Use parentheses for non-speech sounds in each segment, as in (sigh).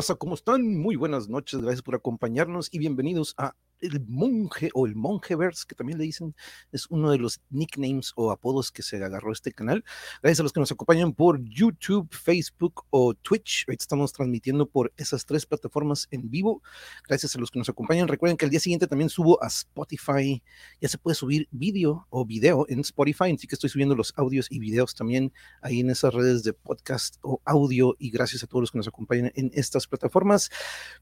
¿cómo están? Muy buenas noches, gracias por acompañarnos y bienvenidos a el monje o el monjeverse, que también le dicen, es uno de los nicknames o apodos que se agarró este canal. Gracias a los que nos acompañan por YouTube, Facebook o Twitch. Ahorita estamos transmitiendo por esas tres plataformas en vivo. Gracias a los que nos acompañan. Recuerden que el día siguiente también subo a Spotify. Ya se puede subir vídeo o video en Spotify, así que estoy subiendo los audios y videos también ahí en esas redes de podcast o audio. Y gracias a todos los que nos acompañan en estas plataformas.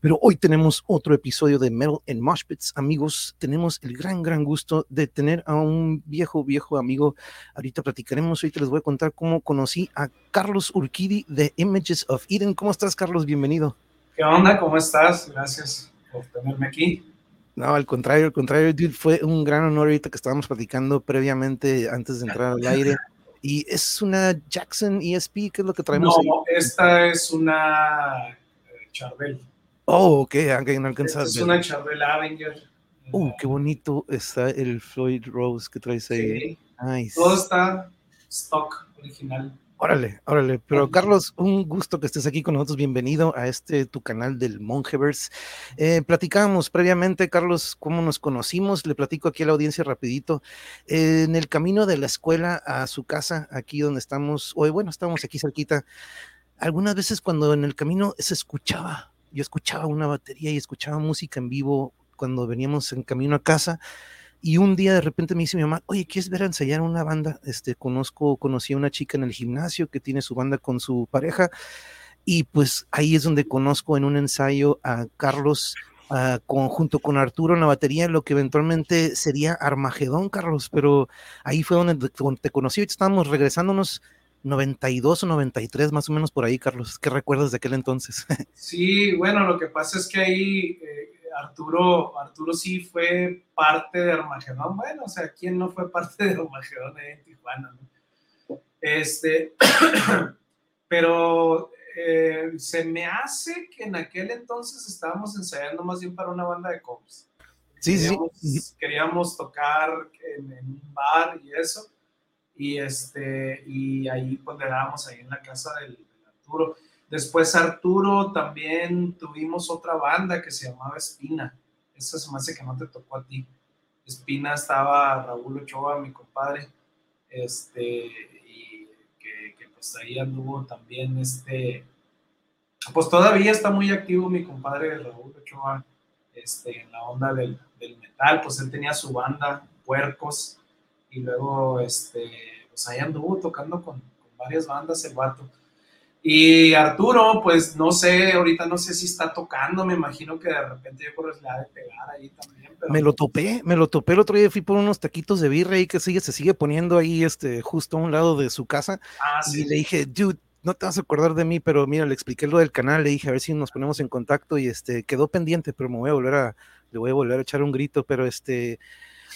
Pero hoy tenemos otro episodio de Metal and Moshpits amigos, tenemos el gran, gran gusto de tener a un viejo, viejo amigo. Ahorita platicaremos, ahorita les voy a contar cómo conocí a Carlos Urquidi de Images of Eden. ¿Cómo estás, Carlos? Bienvenido. ¿Qué onda? ¿Cómo estás? Gracias por tenerme aquí. No, al contrario, al contrario, fue un gran honor ahorita que estábamos platicando previamente antes de entrar al aire. (laughs) Y es una Jackson ESP, ¿qué es lo que traemos? No, esta es una eh, Charbel. Oh, ok, aunque no Es una Charbel Avenger. Uh, qué bonito está el Floyd Rose que traes ahí. Nice. Todo está stock original. Órale, órale. Pero Carlos, un gusto que estés aquí con nosotros. Bienvenido a este tu canal del Mongeverse. Eh, platicábamos previamente, Carlos, cómo nos conocimos. Le platico aquí a la audiencia rapidito. en el camino de la escuela a su casa, aquí donde estamos, hoy, bueno, estamos aquí cerquita. Algunas veces cuando en el camino se escuchaba yo escuchaba una batería y escuchaba música en vivo cuando veníamos en camino a casa. Y un día de repente me dice mi mamá, oye, ¿quieres ver a ensayar una banda? Este, conozco, conocí a una chica en el gimnasio que tiene su banda con su pareja. Y pues ahí es donde conozco en un ensayo a Carlos uh, junto con Arturo en la batería, lo que eventualmente sería Armagedón, Carlos. Pero ahí fue donde, te conocí. Estábamos regresándonos 92 o 93 más o menos por ahí, Carlos. ¿Qué recuerdas de aquel entonces? (laughs) sí, bueno, lo que pasa es que ahí eh, Arturo, Arturo sí fue parte de Armagedón. Bueno, o sea, ¿quién no fue parte de Armagedón en Tijuana? Este, (clears throat) pero eh, se me hace que en aquel entonces estábamos ensayando más bien para una banda de covers. Sí, queríamos, sí. Queríamos tocar en, en un bar y eso y, este, y ahí ponderábamos ahí en la casa del, Arturo. Después Arturo también tuvimos otra banda que se llamaba Espina. Esa se me hace que no te tocó a ti. Espina estaba Raúl Ochoa, mi compadre, este, y que, que, pues ahí anduvo también este, pues todavía está muy activo mi compadre Raúl Ochoa, este, en la onda del, del metal, pues él tenía su banda, Puercos, y luego, este, pues ahí anduvo tocando con, varias bandas el vato. Y Arturo, pues no sé, ahorita no sé si está tocando, me imagino que de repente yo creo que le ha de pegar ahí también. Me lo topé, me lo topé el otro día, fui por unos taquitos de birra y que sigue, se sigue poniendo ahí este, justo a un lado de su casa. Ah, sí. Y le dije, dude, no te vas a acordar de mí, pero mira, le expliqué lo del canal, le dije a ver si nos ponemos en contacto y este quedó pendiente, pero me voy a volver a, le voy a volver a echar un grito, pero este,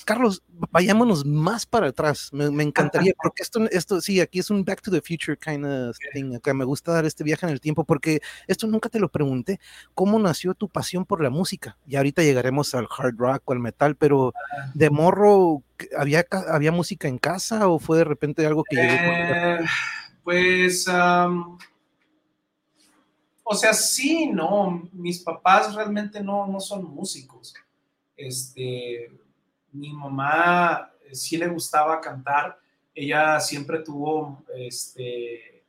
Carlos, vayámonos más para atrás. Me, encantaría, porque esto, esto sí, aquí es un back to the future kind of thing. Acá me gusta dar este viaje en el tiempo, porque esto nunca te lo pregunté. ¿Cómo nació tu pasión por la música? Y ahorita llegaremos al hard rock o al metal, pero de morro, ¿había, había música en casa o fue de repente algo que llegó? Eh, pues, o sea, sí, no. Mis papás realmente no, no son músicos. Este mi mamá eh, sí le gustaba cantar, ella siempre tuvo este,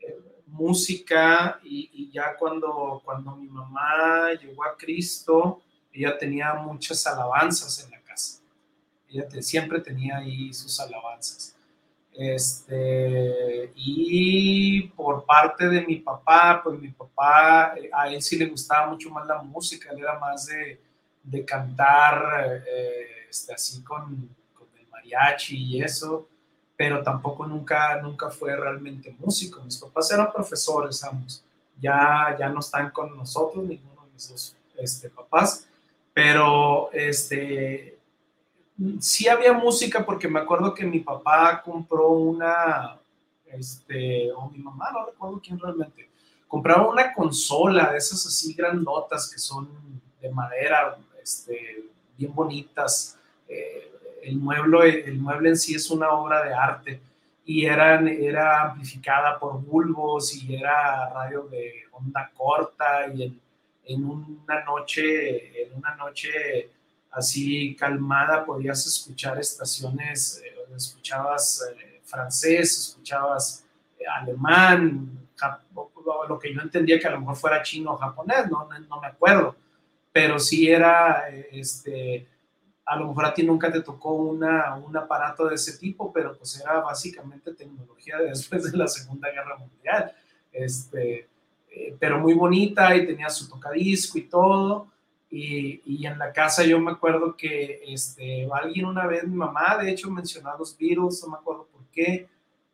eh, música y, ya cuando, cuando mi mamá llegó a Cristo, ella tenía muchas alabanzas en la casa. Ella siempre tenía ahí sus alabanzas. Este, y por parte de mi papá, pues mi papá, eh, a él sí le gustaba mucho más la música, él era más de, de cantar. Este, así con, el mariachi y eso, pero tampoco nunca, nunca fue realmente músico. Mis papás eran profesores, ambos. Ya, ya no están con nosotros, ninguno de mis dos este, papás, pero este, sí había música porque me acuerdo que mi papá compró una, este, o mi mamá, no recuerdo quién realmente, compraba una consola de esas así grandotas que son de madera, este, bien bonitas, eh, el, mueble, el mueble en sí es una obra de arte y eran, era amplificada por bulbos y era radio de onda corta y en, en una noche, en una noche así calmada podías escuchar estaciones, eh, escuchabas eh, francés, escuchabas eh, alemán, lo que yo entendía que a lo mejor fuera chino o japonés, no, no, me acuerdo, pero sí era, este, a lo mejor a ti nunca te tocó una, un aparato de ese tipo, pero pues era básicamente tecnología de después de la Segunda Guerra Mundial, este, pero muy bonita y tenía su tocadisco y todo. Y, en la casa yo me acuerdo que este, alguien una vez, mi mamá de hecho mencionó a los Beatles, no me acuerdo por qué,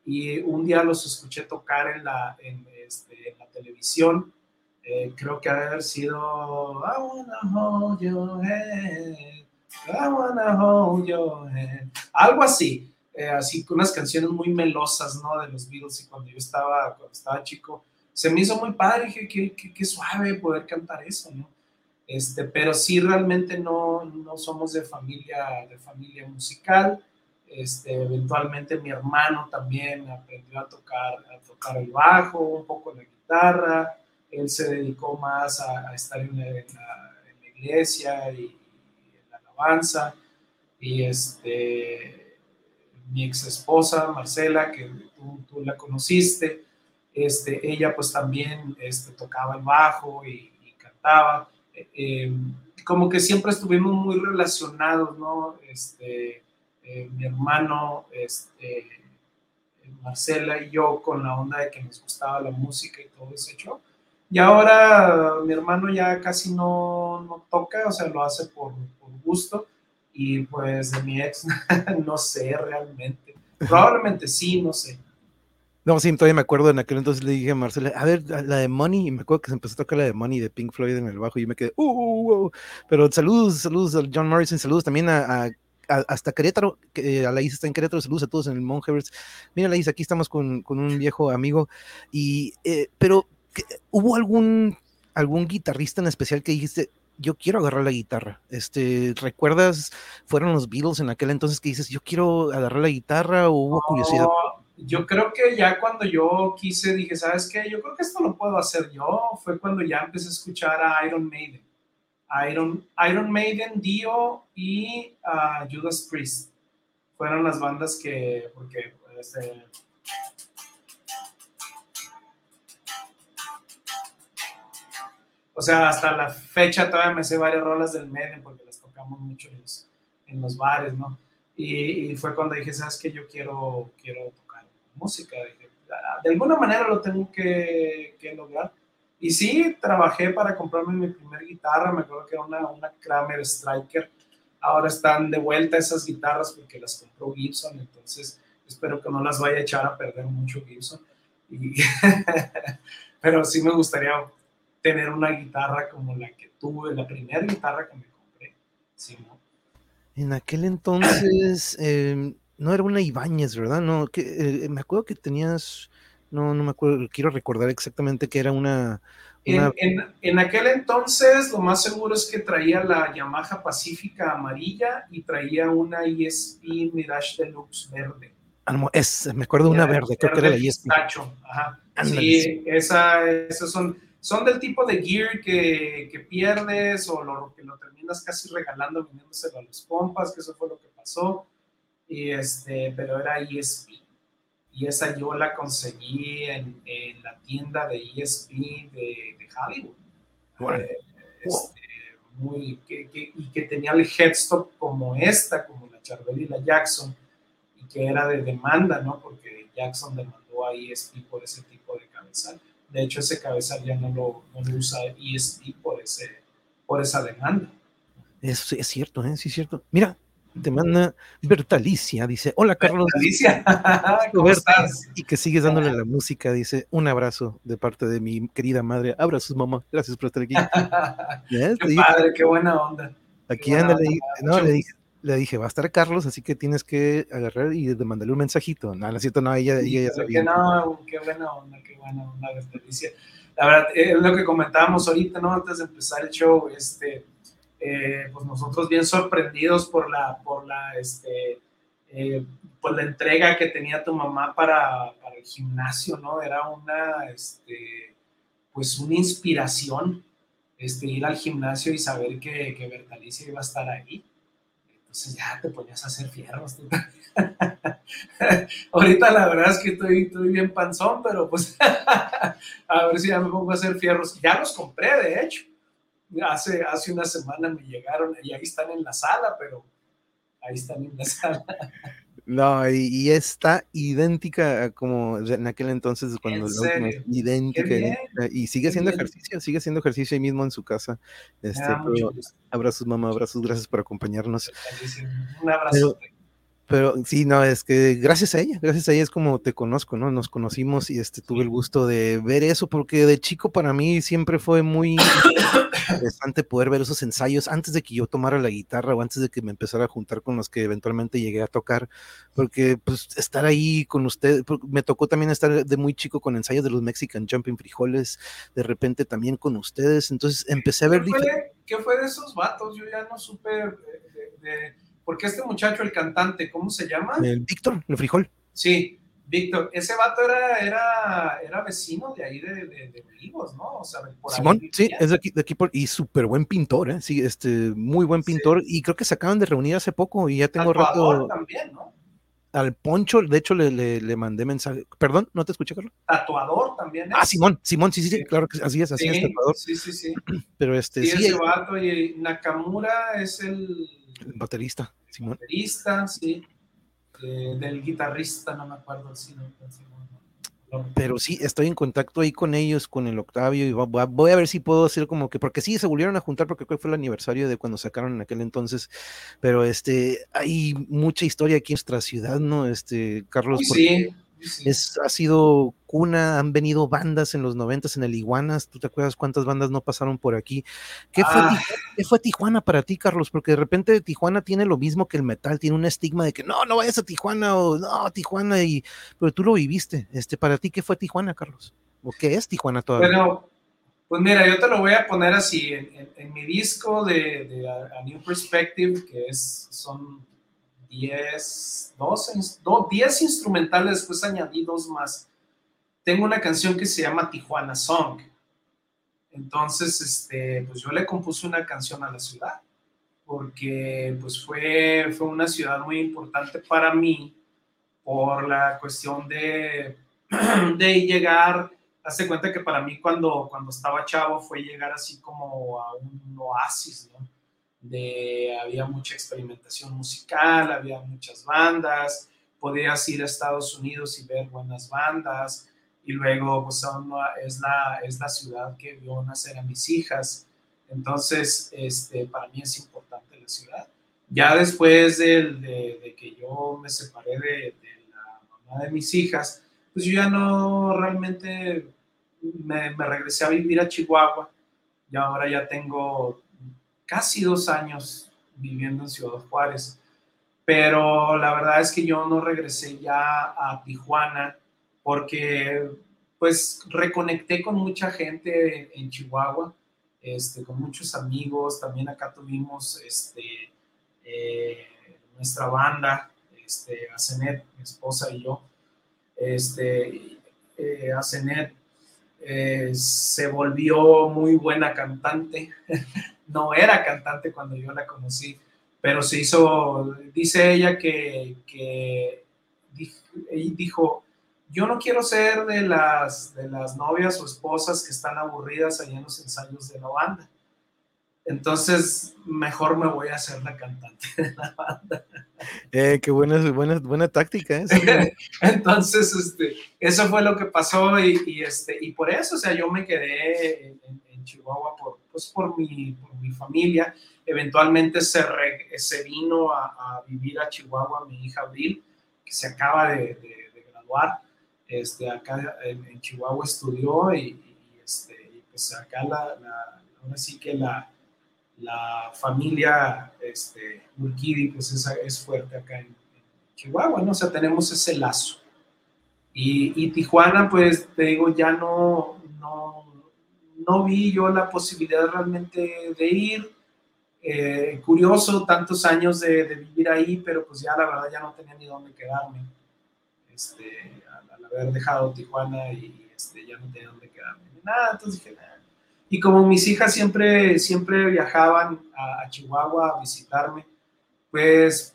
y un día los escuché tocar en la, en, este, la televisión, eh, creo que ha haber sido I wanna hold your hand, I wanna hold your hand, algo así, eh, así con unas canciones muy melosas, ¿no? De los Beatles y cuando yo estaba, cuando estaba chico, se me hizo muy padre, dije, qué, qué, qué suave poder cantar eso, ¿no? Este, pero sí realmente no, no somos de familia, de familia musical. Este, eventualmente mi hermano también aprendió a tocar, a tocar el bajo, un poco la guitarra. Él se dedicó más a, estar en la, iglesia y, en la alabanza. Y este, mi ex esposa, Marcela, que tú, tú, la conociste, este, ella pues también este, tocaba el bajo y, y cantaba. Eh, como que siempre estuvimos muy relacionados, ¿no? Este, eh, mi hermano, este, Marcela y yo con la onda de que nos gustaba la música y todo ese hecho. Y ahora mi hermano ya casi no, no toca, o sea, lo hace por gusto. Y pues de mi ex, (laughs) no sé realmente. Probablemente sí, no sé. No, sí, todavía me acuerdo en aquel entonces le dije a Marcela, a ver, la de Money, y me acuerdo que se empezó a tocar la de Money de Pink Floyd en el bajo y me quedé, uh, uh, uh, pero saludos, saludos a John Morrison, saludos también a, hasta Querétaro, que a la Isa está en Querétaro, saludos a todos en el Monhevers. Mira, la Isa, aquí estamos con, con un viejo amigo, y, eh, pero, ¿hubo algún, algún guitarrista en especial que dijiste, yo quiero agarrar la guitarra. Este, ¿recuerdas? Fueron los Beatles en aquel entonces que dices, yo quiero agarrar la guitarra o hubo curiosidad yo creo que ya cuando yo quise, dije, ¿sabes qué? Yo creo que esto lo puedo hacer yo. Fue cuando ya empecé a escuchar a Iron Maiden. Iron, Iron Maiden, Dio y uh, Judas Priest. Fueron las bandas que, porque, este, o sea, hasta la fecha todavía me sé varias rolas del Maiden porque las tocamos mucho en los, en los bares, ¿no? Y, y, fue cuando dije, ¿sabes qué? Yo quiero, quiero música. Ah, de alguna manera lo tengo que, lograr. Y sí, trabajé para comprarme mi primera guitarra, me acuerdo que era una, una Kramer Striker. Ahora están de vuelta esas guitarras porque las compró Gibson, entonces espero que no las vaya a echar a perder mucho Gibson. (laughs) pero sí me gustaría tener una guitarra como la que tuve, la primera guitarra que me compré. En aquel entonces, (clears throat) em, no era una Ibáñez, ¿verdad? No, que eh, me acuerdo que tenías, no, no me acuerdo, quiero recordar exactamente que era una... En, aquel entonces, lo más seguro es que traía la Yamaha Pacífica amarilla y traía una ESP Mirage Deluxe verde. Ah, es, me acuerdo de una verde, creo que era la ESP. Ajá. sí, esa, esos son, son del tipo de gear que, que pierdes o lo, que lo terminas casi regalando, vendiéndoselo a los compas, que eso fue lo que pasó y este, pero era ESP. Y esa yo la conseguí en, en la tienda de ESP de, de Hollywood. Eh, este, muy, que, que, y que tenía el headstock como esta, como la Charvel y la Jackson, y que era de demanda, ¿no? Porque Jackson demandó a ESP por ese tipo de cabezal. De hecho, ese cabezal ya no lo, no lo usa ESP por, ese, por esa demanda. Eso es cierto, ¿eh? Sí, es cierto. Mira, te manda Bertalicia, dice, hola Carlos. Bertalicia, (laughs) ¿cómo estás? Y que sigues dándole la música, dice, un abrazo de parte de mi querida madre. Abrazos, mamá. Gracias por estar aquí. (laughs) qué padre, qué buena onda. Aquí anda, no, le, dije, le dije, va a estar Carlos, así que tienes que agarrar y mandarle un mensajito. No, no cierto, no, ella, ella ya sabía. no, qué buena onda, qué buena onda. La verdad, es lo que comentábamos ahorita, ¿no? Antes de empezar el show, este eh, pues nosotros bien sorprendidos por la, por la, este, eh, pues la entrega que tenía tu mamá para, para el gimnasio, ¿no? Era una, este, pues una inspiración, este, ir al gimnasio y saber que, que Bertalicia iba a estar ahí. Entonces ya te ponías a hacer fierros. (laughs) Ahorita la verdad es que estoy, estoy bien panzón, pero pues (laughs) a ver si ya me pongo a hacer fierros. Ya los compré, de hecho. Hace, hace una semana me llegaron y ahí están en la sala, pero ahí están en la (laughs) sala. No, y, está idéntica como en aquel entonces cuando idéntica, y sigue haciendo ejercicio, sigue haciendo ejercicio ahí mismo en su casa. Este, abrazos mamá, abrazos, gracias por acompañarnos. Un abrazo. Pero sí, no, es que gracias a ella, gracias a ella es como te conozco, ¿no? Nos conocimos y este tuve el gusto de ver eso, porque de chico para mí siempre fue muy interesante poder ver esos ensayos antes de que yo tomara la guitarra o antes de que me empezara a juntar con los que eventualmente llegué a tocar, porque pues estar ahí con usted, me tocó también estar de muy chico con ensayos de los Mexican Jumping Frijoles, de repente también con ustedes, entonces empecé a ver... ¿Qué fue, ¿qué fue de esos vatos? Yo ya no supe de porque este muchacho, el cantante, ¿cómo se llama? El Víctor, el frijol. Sí, Víctor. Ese vato era, era, era vecino de ahí de, de, Olivos, ¿no? O sea, por Simón, sí, es de aquí, de aquí por, y súper buen pintor, ¿eh? Sí, este, muy buen pintor. Y creo que se acaban de reunir hace poco y ya tengo Tatuador rato. también, ¿no? Al Poncho, de hecho, le, le, le, mandé mensaje. Perdón, ¿no te escuché, Carlos? Tatuador también. Ah, Simón, Simón, sí, sí, sí, claro que así es, así es, tatuador. Sí, sí, sí. (clears throat) Pero este. Sí, ese vato y Nakamura es el. El baterista. Simón. Sí. Eh, del guitarrista, no me acuerdo si no, pero sí, estoy en contacto ahí con ellos, con el Octavio, y voy a ver si puedo hacer como que, porque sí, se volvieron a juntar, porque creo que fue el aniversario de cuando sacaron en aquel entonces, pero este, hay mucha historia aquí en nuestra ciudad, ¿no? Este, Carlos. sí, es, ha sido cuna, han venido bandas en los noventas en el Iguanas, ¿tú te acuerdas cuántas bandas no pasaron por aquí? ¿Qué, fue, ah. ¿Qué fue Tijuana para ti, Carlos? Porque de repente Tijuana tiene lo mismo que el metal, tiene un estigma de que no, no vayas a Tijuana o no, Tijuana, y, pero tú lo viviste. Este, para ti, ¿qué fue Tijuana, Carlos? ¿O qué es Tijuana todavía? Bueno, pues mira, yo te lo voy a poner así, en, mi disco de, de a, New Perspective, que es, son 10, 12, 10 instrumentales, después añadí dos más. Tengo una canción que se llama Tijuana Song. Entonces, este, pues yo le compuse una canción a la ciudad, porque pues fue, fue una ciudad muy importante para mí por la cuestión de, (clears throat) de llegar, hace cuenta que para mí cuando, cuando estaba chavo fue llegar así como a un oasis, ¿no? De había mucha experimentación musical, había muchas bandas, podías ir a Estados Unidos y ver buenas bandas, y luego pues es la, es la ciudad que vio nacer a mis hijas, entonces este, para mí es importante la ciudad. Ya después de, de, que yo me separé de, de, la mamá de mis hijas, pues yo ya no realmente me, me regresé a vivir a Chihuahua, y ahora ya tengo casi dos años viviendo en Ciudad Juárez, pero la verdad es que yo no regresé ya a Tijuana porque pues reconecté con mucha gente en Chihuahua, este, con muchos amigos, también acá tuvimos este, eh, nuestra banda, este, Asenet, mi esposa y yo, este, eh, eh, se volvió muy buena cantante. (laughs) no era cantante cuando yo la conocí, pero se hizo, dice ella que, que dijo, yo no quiero ser de las, de las novias o esposas que están aburridas allá en los ensayos de la banda. Entonces, mejor me voy a hacer la cantante de la banda. Eh, qué buena, buena, buena táctica. ¿eh? (laughs) Entonces, este, eso fue lo que pasó y, este, y por eso, o sea, yo me quedé en, Chihuahua por, pues, por, mi, por mi familia. Eventualmente se, se vino a, vivir a Chihuahua mi hija Abril, que se acaba de, graduar. Este, acá en, Chihuahua estudió y, este, pues acá la, la, ahora sí que la, la familia este, pues es, es fuerte acá en, Chihuahua, ¿no? O sea, tenemos ese lazo. Y, y, Tijuana, pues te digo, ya no, no, vi yo la posibilidad realmente de ir. eh, curioso tantos años de, vivir ahí, pero pues ya la verdad ya no tenía ni dónde quedarme. Este, al, haber dejado Tijuana y este, ya no tenía dónde quedarme. Nada, entonces dije, nada. Y como mis hijas siempre, siempre viajaban a, a Chihuahua a visitarme, pues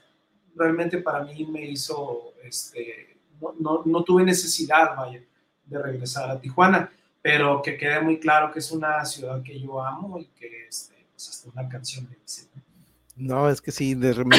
realmente para mí me hizo, este, no, no, no, tuve necesidad, vaya, de regresar a Tijuana, pero que quede muy claro que es una ciudad que yo amo y que este, pues hasta una canción me dice, no, es que sí, de, me,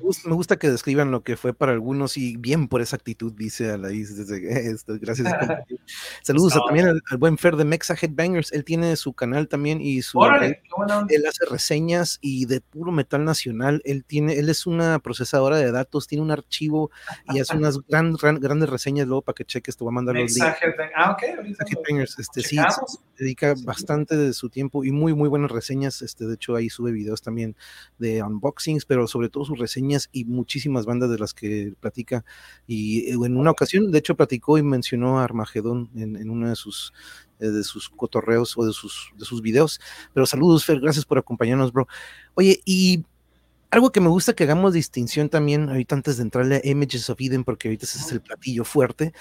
gusta, me, gusta, que describan lo que fue para algunos y bien por esa actitud, dice Alaís. Desde, (laughs) esto, gracias. (laughs) Saludos también al, buen Fer de Mexa Headbangers. Él tiene su canal también y su. él, hace reseñas y de puro metal nacional. Él tiene, él es una procesadora de datos, tiene un archivo y hace (laughs) unas gran, grandes reseñas luego para que cheques. Te voy a mandar los links. Ah, ok. Headbangers, este, sí, dedica bastante de su tiempo y muy, muy buenas reseñas. Este, de hecho, ahí sube videos también de unboxings, pero sobre todo sus reseñas y muchísimas bandas de las que platica. Y eh, en una ocasión, de hecho, platicó y mencionó a Armagedón en, en uno de sus eh, de sus cotorreos o de sus, de sus videos. Pero saludos, Fer, gracias por acompañarnos, bro. Oye, y algo que me gusta que hagamos distinción también, ahorita antes de entrarle a Images of Eden, porque ahorita ese es el platillo fuerte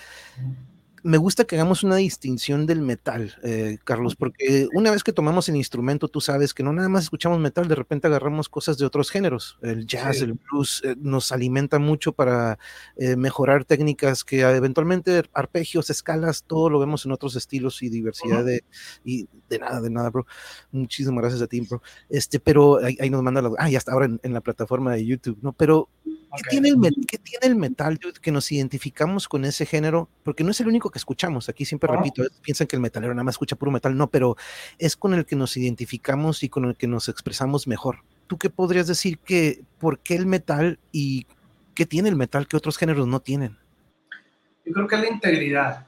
me gusta que hagamos una distinción del metal, eh, Carlos, porque una vez que tomamos el instrumento, tú sabes que no nada más escuchamos metal, de repente agarramos cosas de otros géneros. El jazz, el blues, eh, nos alimenta mucho para eh, mejorar técnicas que eventualmente arpegios, escalas, todo lo vemos en otros estilos y diversidad de, y de nada, de nada, bro. Muchísimas gracias a ti, bro. Este, pero ahí, nos manda la, ah, ya está ahora en, la plataforma de YouTube, ¿no? Pero, ¿qué, tiene el, ¿qué tiene el metal, que nos identificamos con ese género? Porque no es el único que escuchamos. Aquí siempre repito, piensan que el metalero nada más escucha puro metal. No, pero es con el que nos identificamos y con el que nos expresamos mejor. ¿Tú qué podrías decir que por qué el metal y qué tiene el metal que otros géneros no tienen? Yo creo que es la integridad.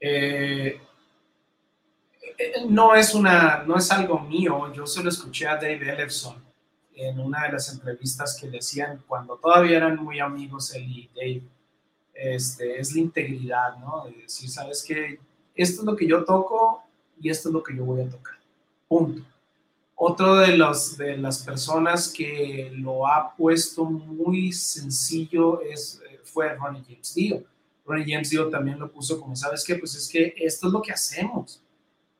Eh, eh, no es una, no es algo mío. Yo solo escuché a Dave Ellefson en una de las entrevistas que le hacían cuando todavía eran muy amigos él y Dave este, es la integridad, ¿no? De decir, sabes que esto es lo que yo toco y esto es lo que yo voy a tocar. Punto. Otro de, los, de las personas que lo ha puesto muy sencillo es, eh, fue Ronnie James Dio. Ronnie James Dio también lo puso como, ¿sabes qué? Pues es que esto es lo que hacemos.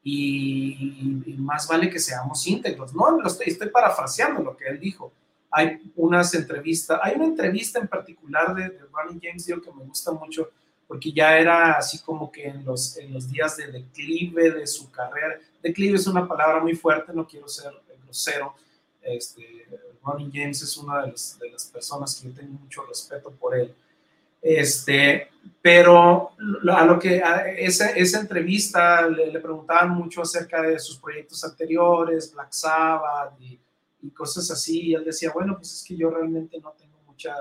Y, más vale que seamos íntegros. No, lo estoy, estoy parafraseando lo que él dijo. Hay unas entrevistas, hay una entrevista en particular de, Ronnie James Dio que me gusta mucho porque ya era así como que en los, en los días de declive de su carrera, declive es una palabra muy fuerte, no quiero ser grosero, este, Ronnie James es una de las, de las personas que yo tengo mucho respeto por él, este, pero a lo que a esa, esa entrevista le, preguntaban mucho acerca de sus proyectos anteriores, Black Sabbath y y cosas así. Y él decía, bueno, pues es que yo realmente no tengo muchas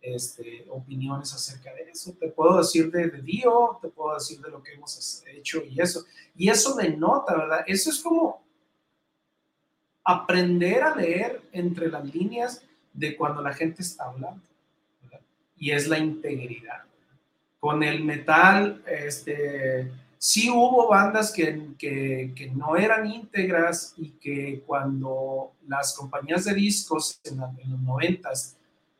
este, opiniones acerca de eso. Te puedo decir de, de Dio, te puedo decir de lo que hemos hecho y eso. Y eso denota, ¿verdad? Eso es como aprender a leer entre las líneas de cuando la gente está hablando. Y es la integridad. Con el metal, este Sí hubo bandas que, que, no eran íntegras y que cuando las compañías de discos en, los noventas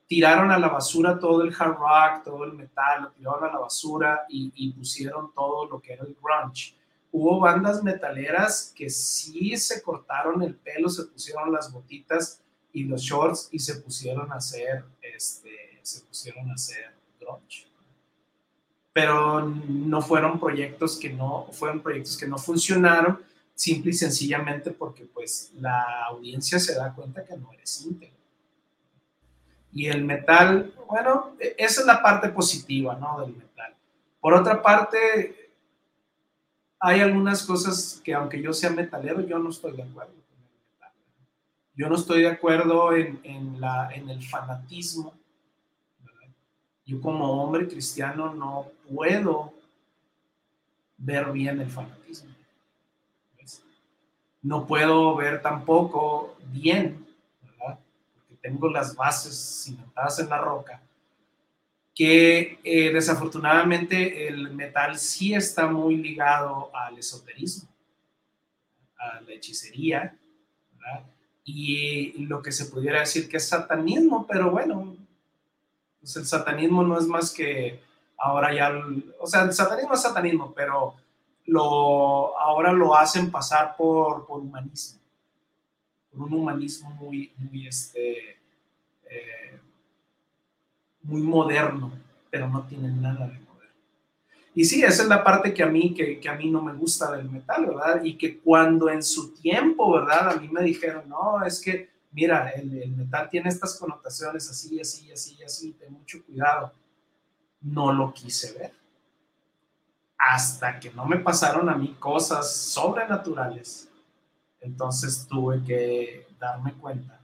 tiraron a la basura todo el hard rock, todo el metal, lo tiraron a la basura y, y pusieron todo lo que era el grunge. Hubo bandas metaleras que sí se cortaron el pelo, se pusieron las botitas y los shorts y se pusieron a hacer, este, se pusieron a hacer grunge pero no fueron proyectos que no, fueron proyectos que no funcionaron, simple y sencillamente porque pues la audiencia se da cuenta que no eres íntegro. Y el metal, bueno, e, esa es la parte positiva, ¿no? Del metal. Por otra parte, hay algunas cosas que aunque yo sea metalero, yo no estoy de acuerdo con el metal. Yo no estoy de acuerdo en, en, la, en el fanatismo yo como hombre cristiano no puedo ver bien el fanatismo. No puedo ver tampoco bien, ¿verdad? Porque tengo las bases cimentadas en la roca, que eh, desafortunadamente el metal sí está muy ligado al esoterismo, a la hechicería, ¿verdad? y lo que se pudiera decir que es satanismo, pero bueno, pues el satanismo no es más que ahora ya, o sea, el satanismo es satanismo, pero ahora lo hacen pasar por, por humanismo, por un humanismo muy, muy, este, eh, muy moderno, pero no tiene nada de y sí, esa es la parte que a mí, que, que, a mí no me gusta del metal, ¿verdad? Y que cuando en su tiempo, ¿verdad? A mí me dijeron, no, es que, mira, el, metal tiene estas connotaciones así, así, así, así, ten mucho cuidado. No lo quise ver. Hasta que no me pasaron a mí cosas sobrenaturales. Entonces tuve que darme cuenta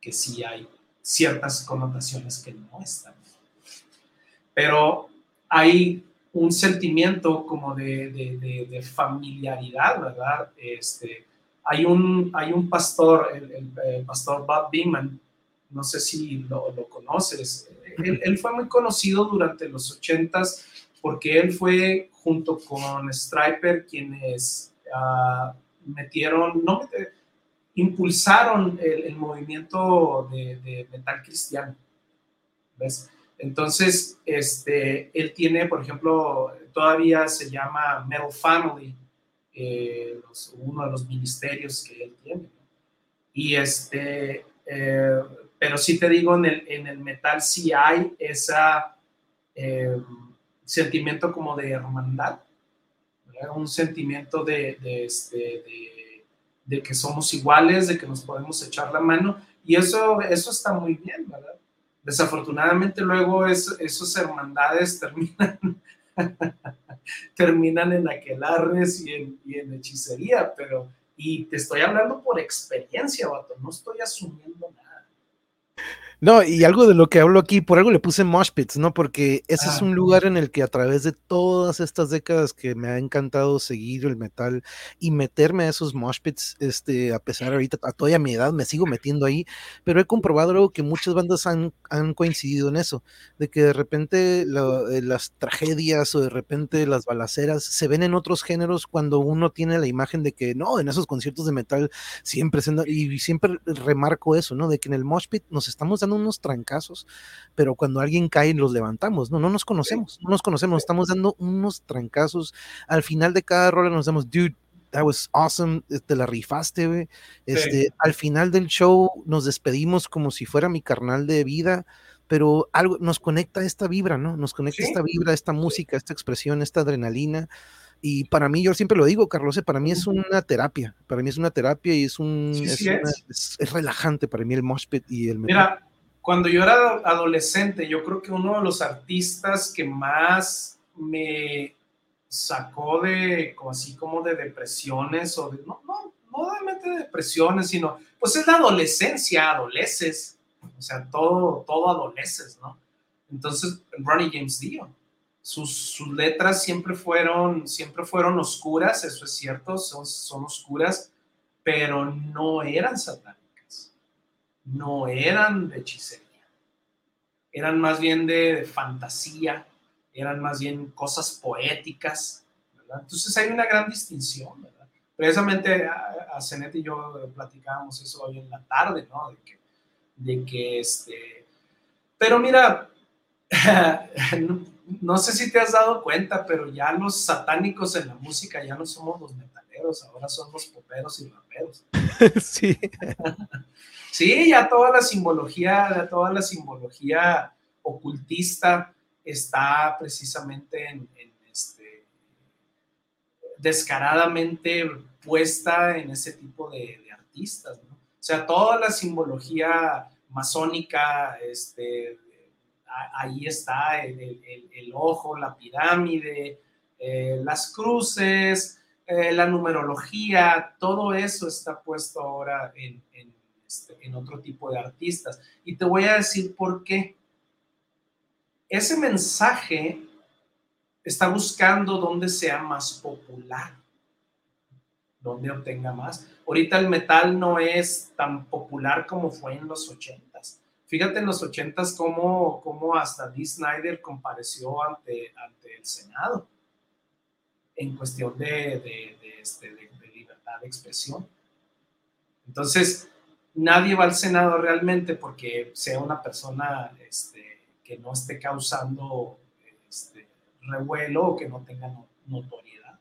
que sí hay ciertas connotaciones que no están. Pero hay un sentimiento como de, de, familiaridad, ¿verdad? Este, hay, un, hay un pastor, el, pastor Bob Beeman, no sé si lo, conoces, él, fue muy conocido durante los ochentas porque él fue junto con Striper quienes uh, metieron, no, impulsaron el, movimiento de, metal cristiano. ¿Ves? Entonces, este, él tiene, por ejemplo, todavía se llama Metal Family, eh, uno de los ministerios que él tiene. Y este, eh, pero sí te digo, en el, en el metal sí hay ese eh, sentimiento como de hermandad, un sentimiento de, de, este, de, de, que somos iguales, de que nos podemos echar la mano, y eso, eso está muy bien, ¿verdad? Desafortunadamente luego es, esos hermandades (laughs) terminan, (laughs) terminan en aquelarres y en, hechicería, pero, y te estoy hablando por experiencia, vato, no estoy asumiendo nada. No, y algo de lo que hablo aquí, por algo le puse Mosh Pits, ¿no? Porque ese es un lugar en el que a través de todas estas décadas que me ha encantado seguir el metal y meterme a esos Mosh Pits, este, a pesar ahorita, a toda mi edad, me sigo metiendo ahí, pero he comprobado algo que muchas bandas han, han coincidido en eso, de que de repente eh, las tragedias o de repente las balaceras se ven en otros géneros cuando uno tiene la imagen de que no, en esos conciertos de metal siempre, se, y siempre remarco eso, ¿no? De que en el Mosh Pit nos estamos dando unos trancazos, pero cuando alguien cae los levantamos, no, no nos conocemos, no nos conocemos, estamos dando unos trancazos. Al final de cada rola nos damos, dude, that was awesome, eh, te la rifaste, Este, Al final del show nos despedimos como si fuera mi carnal de vida, pero algo nos conecta esta vibra, ¿no? Nos conecta esta vibra, esta música, esta expresión, esta adrenalina. Y para mí, yo siempre lo digo, Carlos, eh, para mí es una terapia, para mí es una terapia y es un, es, relajante para mí el mosh pit y el... Mira, cuando yo era adolescente, yo creo que uno de los artistas que más me sacó de, como así como de depresiones, o no, no, no de depresiones, sino, pues es la adolescencia, adoleces, o sea, todo, todo adoleces, ¿no? Entonces, Ronnie James Dio, sus, sus, letras siempre fueron, siempre fueron oscuras, eso es cierto, son, son oscuras, pero no eran satánicas no eran de hechicería, eran más bien de, fantasía, eran más bien cosas poéticas, ¿verdad? Entonces hay una gran distinción, ¿verdad? Precisamente a, a Zenet y yo platicábamos eso hoy en la tarde, ¿no? De que, de que este... Pero mira, (laughs) no, sé si te has dado cuenta, pero ya los satánicos en la música ya no somos los ahora son los poperos y raperos. (laughs) sí. Sí, ya toda la simbología, toda la simbología ocultista está precisamente en, este, descaradamente puesta en ese tipo de, artistas, ¿no? O sea, toda la simbología masónica, este, ahí está el, ojo, la pirámide, eh, las cruces, eh, la numerología, todo eso está puesto ahora en, este, en otro tipo de artistas. Y te voy a decir por qué. Ese mensaje está buscando donde sea más popular, donde obtenga más. Ahorita el metal no es tan popular como fue en los ochentas. Fíjate en los ochentas cómo, cómo hasta Dee Snyder compareció ante, ante el Senado en cuestión de, de, de, este, de libertad de expresión. Entonces, nadie va al Senado realmente porque sea una persona este, que no esté causando este, revuelo o que no tenga notoriedad.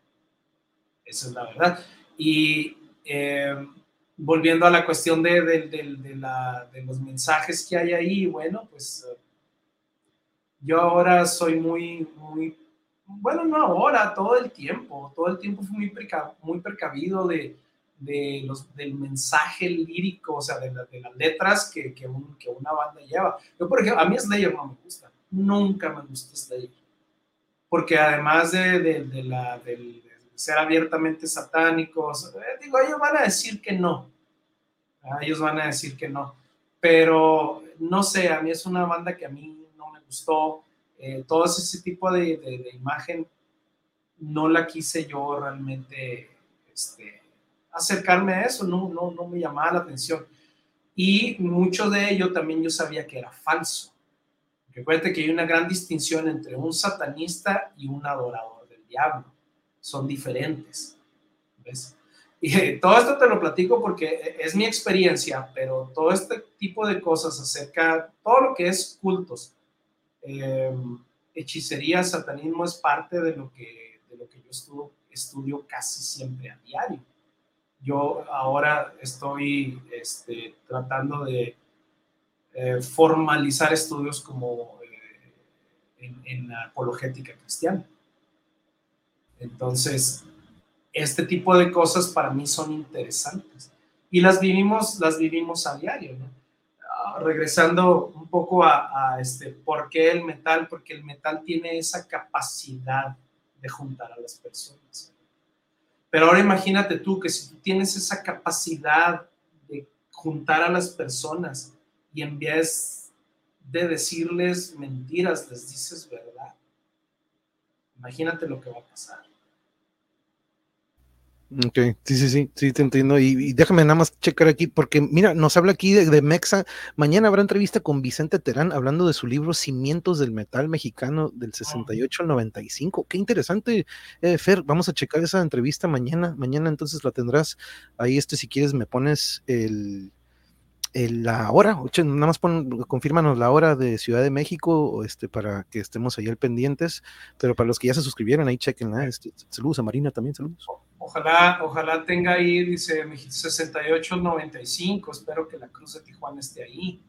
Esa es la verdad. Y eh, volviendo a la cuestión de, de, los mensajes que hay ahí, bueno, pues yo ahora soy muy, muy, bueno, no ahora, todo el tiempo, todo el tiempo fui muy, muy precavido de, los, del mensaje lírico, o sea, de, las letras que, que, una banda lleva. Yo, por ejemplo, a mí Slayer no me gusta, nunca me gusta Slayer, porque además de, la, del ser abiertamente satánicos. Eh, digo, ellos van a decir que no. Ah, ellos van a decir que no. Pero no sé, a mí es una banda que a mí no me gustó. Eh, todo ese tipo de, imagen no la quise yo realmente este, acercarme a eso, no, no, no me llamaba la atención. Y mucho de ello también yo sabía que era falso. Recuerde que hay una gran distinción entre un satanista y un adorador del diablo son diferentes. ¿Ves? Y todo esto te lo platico porque es mi experiencia, pero todo este tipo de cosas acerca, todo lo que es cultos, eh, hechicería, satanismo es parte de lo que, de lo que yo estudio, casi siempre a diario. Yo ahora estoy este, tratando de eh, formalizar estudios como eh, en, en apologética cristiana. Entonces, este tipo de cosas para mí son interesantes y las vivimos, las vivimos a diario, ah, regresando un poco a, este, ¿por qué el metal? Porque el metal tiene esa capacidad de juntar a las personas. Pero ahora imagínate tú que si tú tienes esa capacidad de juntar a las personas y en vez de decirles mentiras, les dices verdad, imagínate lo que va a pasar. Ok, sí, sí, sí, sí, te entiendo. Y, déjame nada más checar aquí, porque mira, nos habla aquí de, Mexa. Mañana habrá entrevista con Vicente Terán hablando de su libro Cimientos del Metal Mexicano del 68 al 95. Qué interesante, eh, Fer. Vamos a checar esa entrevista mañana. Mañana entonces la tendrás ahí. Este, si quieres, me pones el, la hora, nada más pon, confírmanos la hora de Ciudad de México este, para que estemos ahí al pendientes. Pero para los que ya se suscribieron, ahí chequenla. Este, saludos a Marina también, saludos. Ojalá, ojalá tenga ahí, dice 6895, espero que la Cruz de Tijuana esté ahí,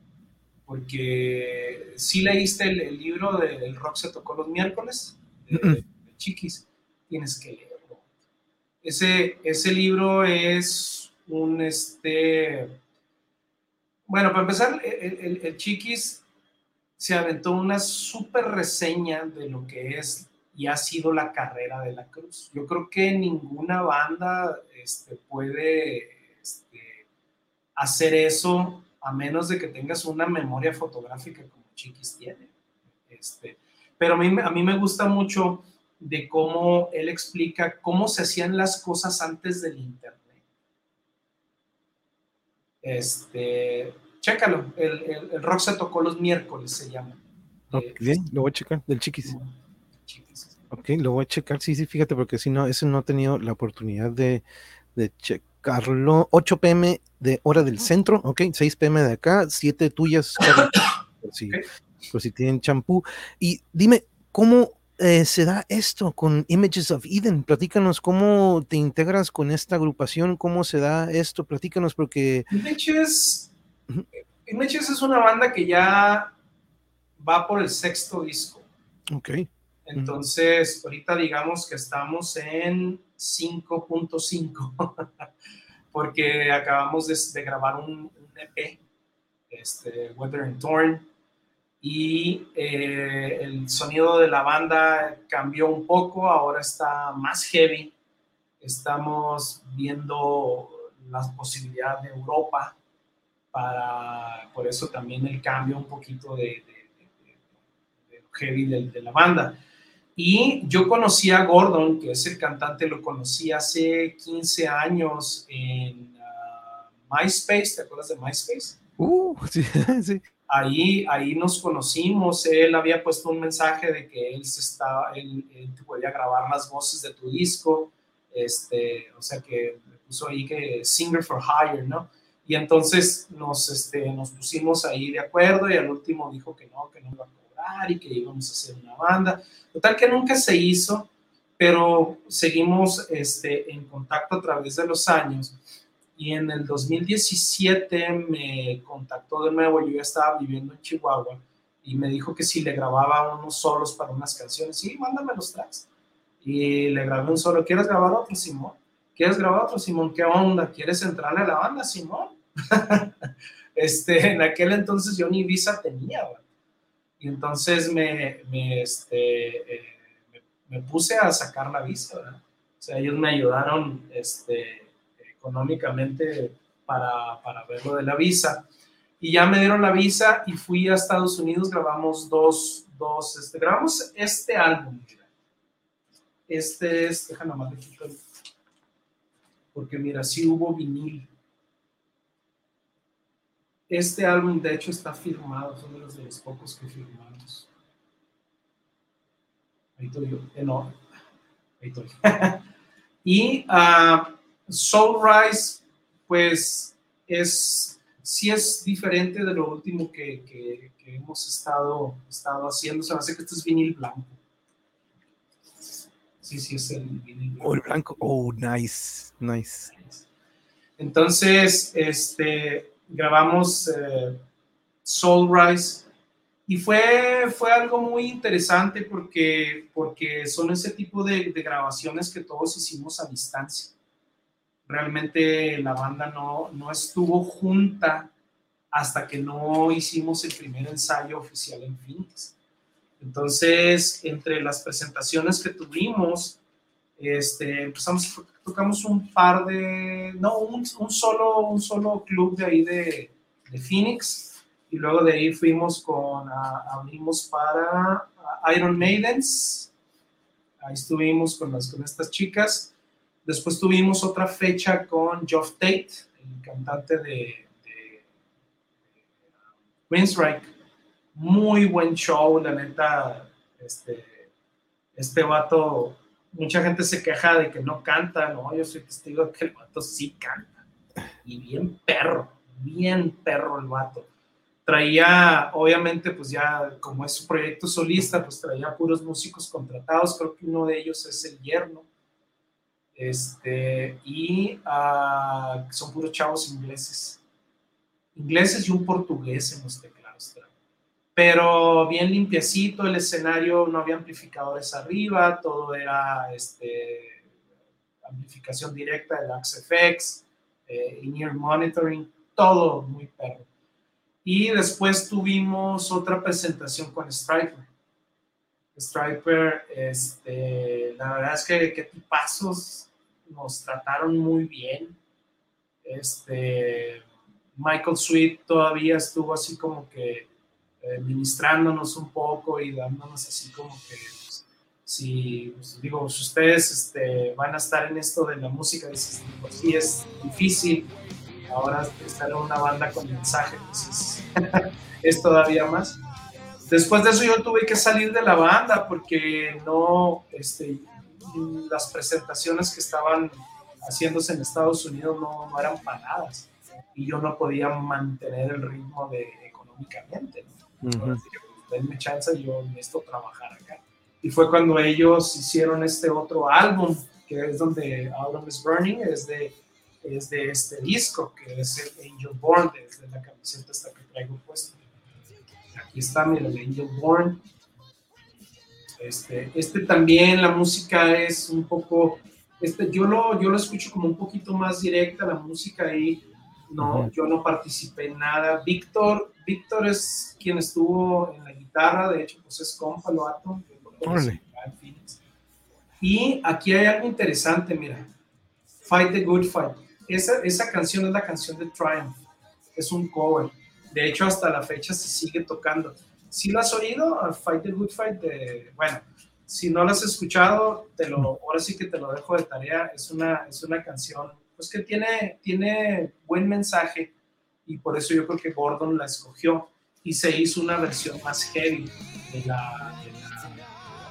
porque si leíste el, libro del Rock se tocó los miércoles, de, Chiquis, tienes que leerlo. Ese, ese libro es un, este, bueno, para empezar, el, Chiquis se aventó una súper reseña de lo que es y ha sido la carrera de la cruz. Yo creo que ninguna banda este, puede este, hacer eso a menos de que tengas una memoria fotográfica como Chiquis tiene. Este, pero a mí me gusta mucho de cómo él explica cómo se hacían las cosas antes del Internet. Este, chécalo, el, el, rock se tocó los miércoles, se llama. bien, lo voy a checar, del Chiquis. Ok, lo voy a checar. Sí, sí, fíjate, porque si no, eso no he tenido la oportunidad de, checarlo. 8 pm de hora del centro, ok, 6 pm de acá, 7 tuyas, (coughs) por, si, por si tienen champú. Y dime, ¿cómo eh, se da esto con Images of Eden? Platícanos cómo te integras con esta agrupación, cómo se da esto, platícanos porque... Images, Images es una banda que ya va por el sexto disco. Ok. Entonces, ahorita digamos que estamos en 5.5, (laughs) porque acabamos de, grabar un, EP, este, Weather and Torn, y eh, el sonido de la banda cambió un poco, ahora está más heavy. Estamos viendo las posibilidades de Europa, para, por eso también el cambio un poquito de, heavy de la banda. Y yo conocí a Gordon, que es el cantante, lo conocí hace 15 años en uh, MySpace, ¿te acuerdas de MySpace? Uh, (laughs) sí, sí. Ahí, ahí nos conocimos, él había puesto un mensaje de que él, se estaba, él, podía grabar las voces de tu disco, este, o sea que puso ahí que Singer for Hire, ¿no? Y entonces nos, este, nos pusimos ahí de acuerdo y al último dijo que no, que no iba a cobrar y que íbamos a hacer una banda. Total que nunca se hizo, pero seguimos este, en contacto a través de los años. Y en el 2017 me contactó de nuevo, yo ya estaba viviendo en Chihuahua y me dijo que si le grababa unos solos para unas canciones, sí, mándame los tracks. Y le grabé un solo, ¿quieres grabar otro, Simón? ¿Quieres grabar otro, Simón? ¿Qué onda? ¿Quieres entrarle a la banda, Simón? (laughs) este, en aquel entonces yo ni visa tenía, y entonces me, me, este, eh, me, puse a sacar la visa, O sea, ellos me ayudaron este, económicamente para, para ver lo de la visa. Y ya me dieron la visa y fui a Estados Unidos, grabamos dos, dos, este, grabamos este álbum, Este es, déjame más porque mira, sí hubo vinil. Este álbum, de hecho, está firmado, de los de los pocos que firmamos. Ahí estoy yo, ahí estoy. (laughs) y uh, Soul Rise, pues, es, sí es diferente de lo último que, que, hemos estado, estado haciendo. Se me hace que este es vinil blanco. Sí, sí, es el vinil blanco. Oh, el blanco, oh, nice, nice. Entonces, este, grabamos eh, Soul Rise y fue, fue algo muy interesante porque, porque son ese tipo de, grabaciones que todos hicimos a distancia. Realmente la banda no, no estuvo junta hasta que no hicimos el primer ensayo oficial en Phoenix. Entonces, entre las presentaciones que tuvimos, este, empezamos, tocamos un par de, no, un, un, solo, un solo club de ahí de, de Phoenix y luego de ahí fuimos con, abrimos para Iron Maidens, ahí estuvimos con, las, con estas chicas, después tuvimos otra fecha con Geoff Tate, el cantante de, de, de muy buen show, la neta, este, este vato mucha gente se queja de que no canta, no, yo soy testigo de que el vato sí canta. Y bien perro, bien perro el vato. Traía, obviamente, pues ya como es su proyecto solista, pues traía puros músicos contratados, creo que uno de ellos es el yerno. Este, y uh, son puros chavos ingleses. Ingleses y un portugués en los teclados pero bien limpiecito el escenario, no había amplificadores arriba, todo era este, amplificación directa del AXFX, eh, in-ear monitoring, todo muy perro. Y después tuvimos otra presentación con Striper. Striper, este, la verdad es que qué tipazos nos trataron muy bien. Este, Michael Sweet todavía estuvo así como que eh, ministrándonos un poco y dándonos así como que, pues, si, pues, digo, si ustedes este, van a estar en esto de la música, dices, pues sí es difícil, ahora estar en una banda con mensaje, pues (laughs) es, todavía más. Después de eso yo tuve que salir de la banda porque no, este, las presentaciones que estaban haciéndose en Estados Unidos no, no eran pagadas y yo no podía mantener el ritmo de económicamente. ¿no? denme chance, yo necesito trabajar acá. Y fue cuando ellos hicieron este otro álbum, que es donde Autumn is Burning, es de, es de este disco, que es el Angel Born, desde la camiseta esta que traigo puesta. Aquí está, mira, el Angel Born. Este, este también, la música es un poco, este, yo, lo, yo lo escucho como un poquito más directa, la música ahí no, yo no participé en nada. Víctor, Víctor es quien estuvo en la guitarra, de hecho, pues es compa, lo ato. Y aquí hay algo interesante, mira. Fight the Good Fight. Esa, esa canción es la canción de Triumph. Es un cover. De hecho, hasta la fecha se sigue tocando. Si lo has oído? Fight the Good Fight. De, bueno, si no lo has escuchado, te lo, ahora sí que te lo dejo de tarea. Es una, es una canción pues que tiene, tiene buen mensaje y por eso yo creo que Gordon la escogió y se hizo una versión más heavy de la,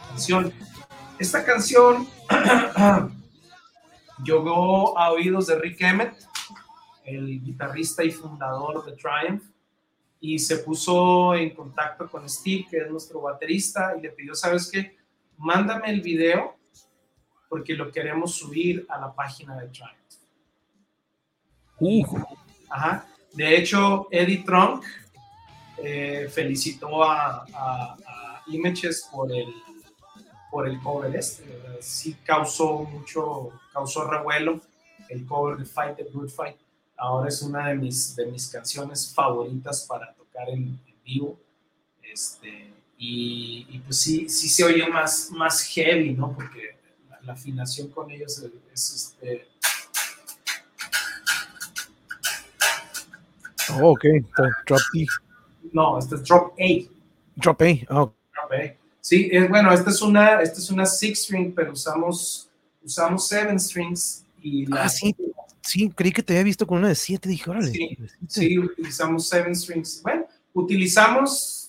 canción. Esta canción (clears throat) llegó a oídos de Rick Emmett, el guitarrista y fundador de Triumph, y se puso en contacto con Steve, que es nuestro baterista, y le pidió, ¿sabes qué? Mándame el video porque lo queremos subir a la página de Triumph. Ajá. De hecho, Eddie Trunk eh, felicitó a, Images por el, por el cover este. Sí causó mucho, causó revuelo el cover de Fight the Good Fight. Ahora es una de mis, de mis canciones favoritas para tocar en, vivo. Este, y, pues sí, sí se oye más, más heavy, ¿no? Porque la, afinación con ellos es, este... Oh, ok, drop D. No, este es drop A. Drop A, oh. Drop A. Sí, es, bueno, esta es una, esta es una six string, pero usamos, usamos seven strings y la, ah, sí, sí, creí que te había visto con una de siete, dije, órale. Sí, sí, utilizamos seven strings. Bueno, utilizamos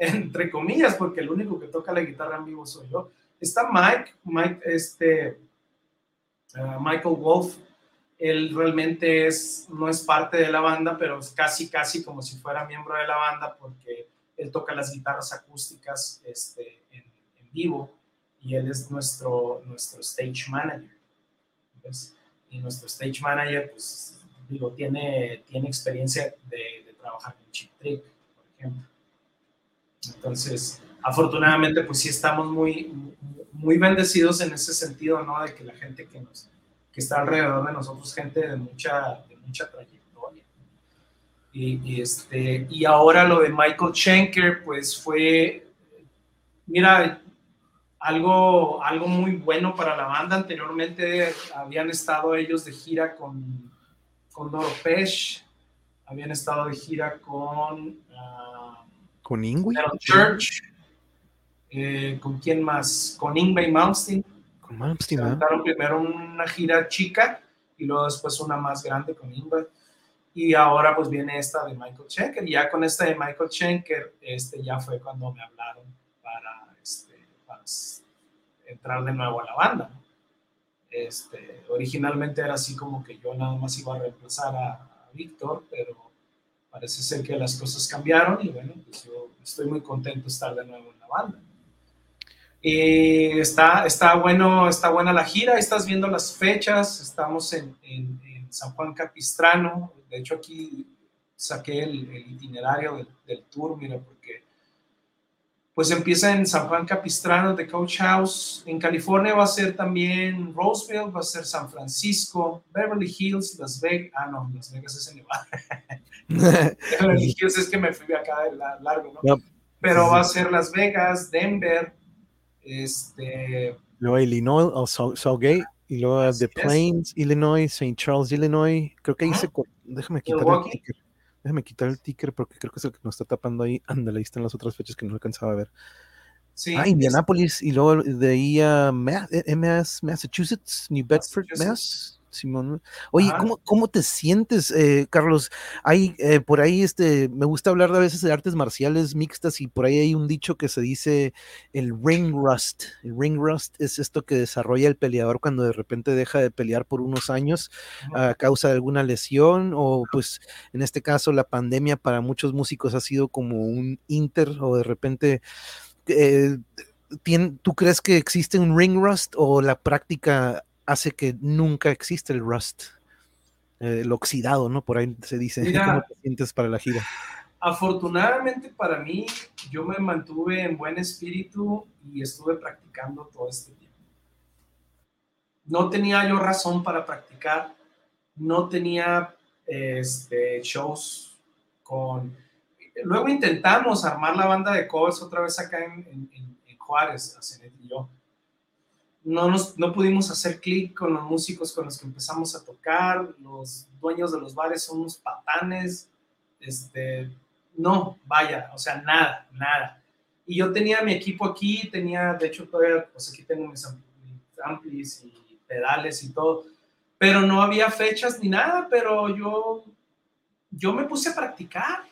entre comillas, porque el único que toca la guitarra en vivo soy yo. Está Mike, Mike, este, uh, Michael Wolf, él realmente es, no es parte de la banda, pero es casi, casi como si fuera miembro de la banda, porque él toca las guitarras acústicas este, en, en vivo y él es nuestro, nuestro stage manager. Y nuestro stage manager, pues, digo, tiene, tiene experiencia de, de trabajar con Chip Trick, por ejemplo. Entonces, afortunadamente, pues sí estamos muy, muy bendecidos en ese sentido, ¿no? De que la gente que, nos, que está alrededor de nosotros, gente de mucha, de mucha trayectoria. Y, y, este, y ahora lo de Michael Schenker, pues fue, mira, algo, algo muy bueno para la banda. Anteriormente habían estado ellos de gira con, con Doro Pesh, habían estado de gira con... Uh, ¿Con Ingwe? Church. Eh, ¿Con quién más? Con Ingve Malmsteen. Con Malmsteen, primero una gira chica y luego después una más grande con Ingve. Y ahora pues viene esta de Michael Schenker. Y ya con esta de Michael Schenker, este ya fue cuando me hablaron entrar de nuevo a la banda. Este, originalmente era así como que yo nada más iba a reemplazar a, Víctor, pero parece ser que las cosas cambiaron y bueno, pues yo estoy muy contento de estar de nuevo en la banda. Y está, está, bueno, está buena la gira, estás viendo las fechas, estamos en, en, San Juan Capistrano, de hecho aquí saqué el, itinerario del, del, tour, mira, porque pues empieza en San Juan Capistrano de Coach House. En California va a ser también Roseville, va a ser San Francisco, Beverly Hills, Las Vegas. Ah, no, Las Vegas es en Nevada. (laughs) Beverly Hills es que me fui acá de largo, ¿no? Pero va a ser Las Vegas, Denver, este. Luego Illinois, o Southgate, y luego The Plains, Illinois, St. Charles, Illinois. Creo que ahí se. Déjame quitar el Déjame quitar el ticker porque creo que es el que nos está tapando ahí. (laughs) Ándale, ahí están las otras fechas que no alcanzaba a ver. Sí, ah, Indianapolis y luego de ahí a eh, Massachusetts, New Bedford, Mass. Simón. Oye, ¿cómo, ¿cómo, te sientes, eh, Carlos? Hay eh, por ahí, este, me gusta hablar de a veces de artes marciales mixtas y por ahí hay un dicho que se dice el ring rust. El ring rust es esto que desarrolla el peleador cuando de repente deja de pelear por unos años a causa de alguna lesión o pues en este caso la pandemia para muchos músicos ha sido como un inter o de repente... Eh, ¿Tú crees que existe un ring rust o la práctica hace que nunca existe el rust, eh, el oxidado, ¿no? Por ahí se dice. ¿Cómo te sientes para la gira? Afortunadamente para mí, yo me mantuve en buen espíritu y estuve practicando todo este tiempo. No tenía yo razón para practicar, no tenía este, shows con... Luego intentamos armar la banda de covers otra vez acá en, en, en Juárez, Cenet y yo no, nos, no pudimos hacer clic con los músicos con los que empezamos a tocar, los dueños de los bares son unos patanes, este, no, vaya, o sea, nada, nada. Y yo tenía mi equipo aquí, tenía, de hecho, todavía, pues aquí tengo mis amplis y pedales y todo, pero no había fechas ni nada, pero yo, yo me puse a practicar.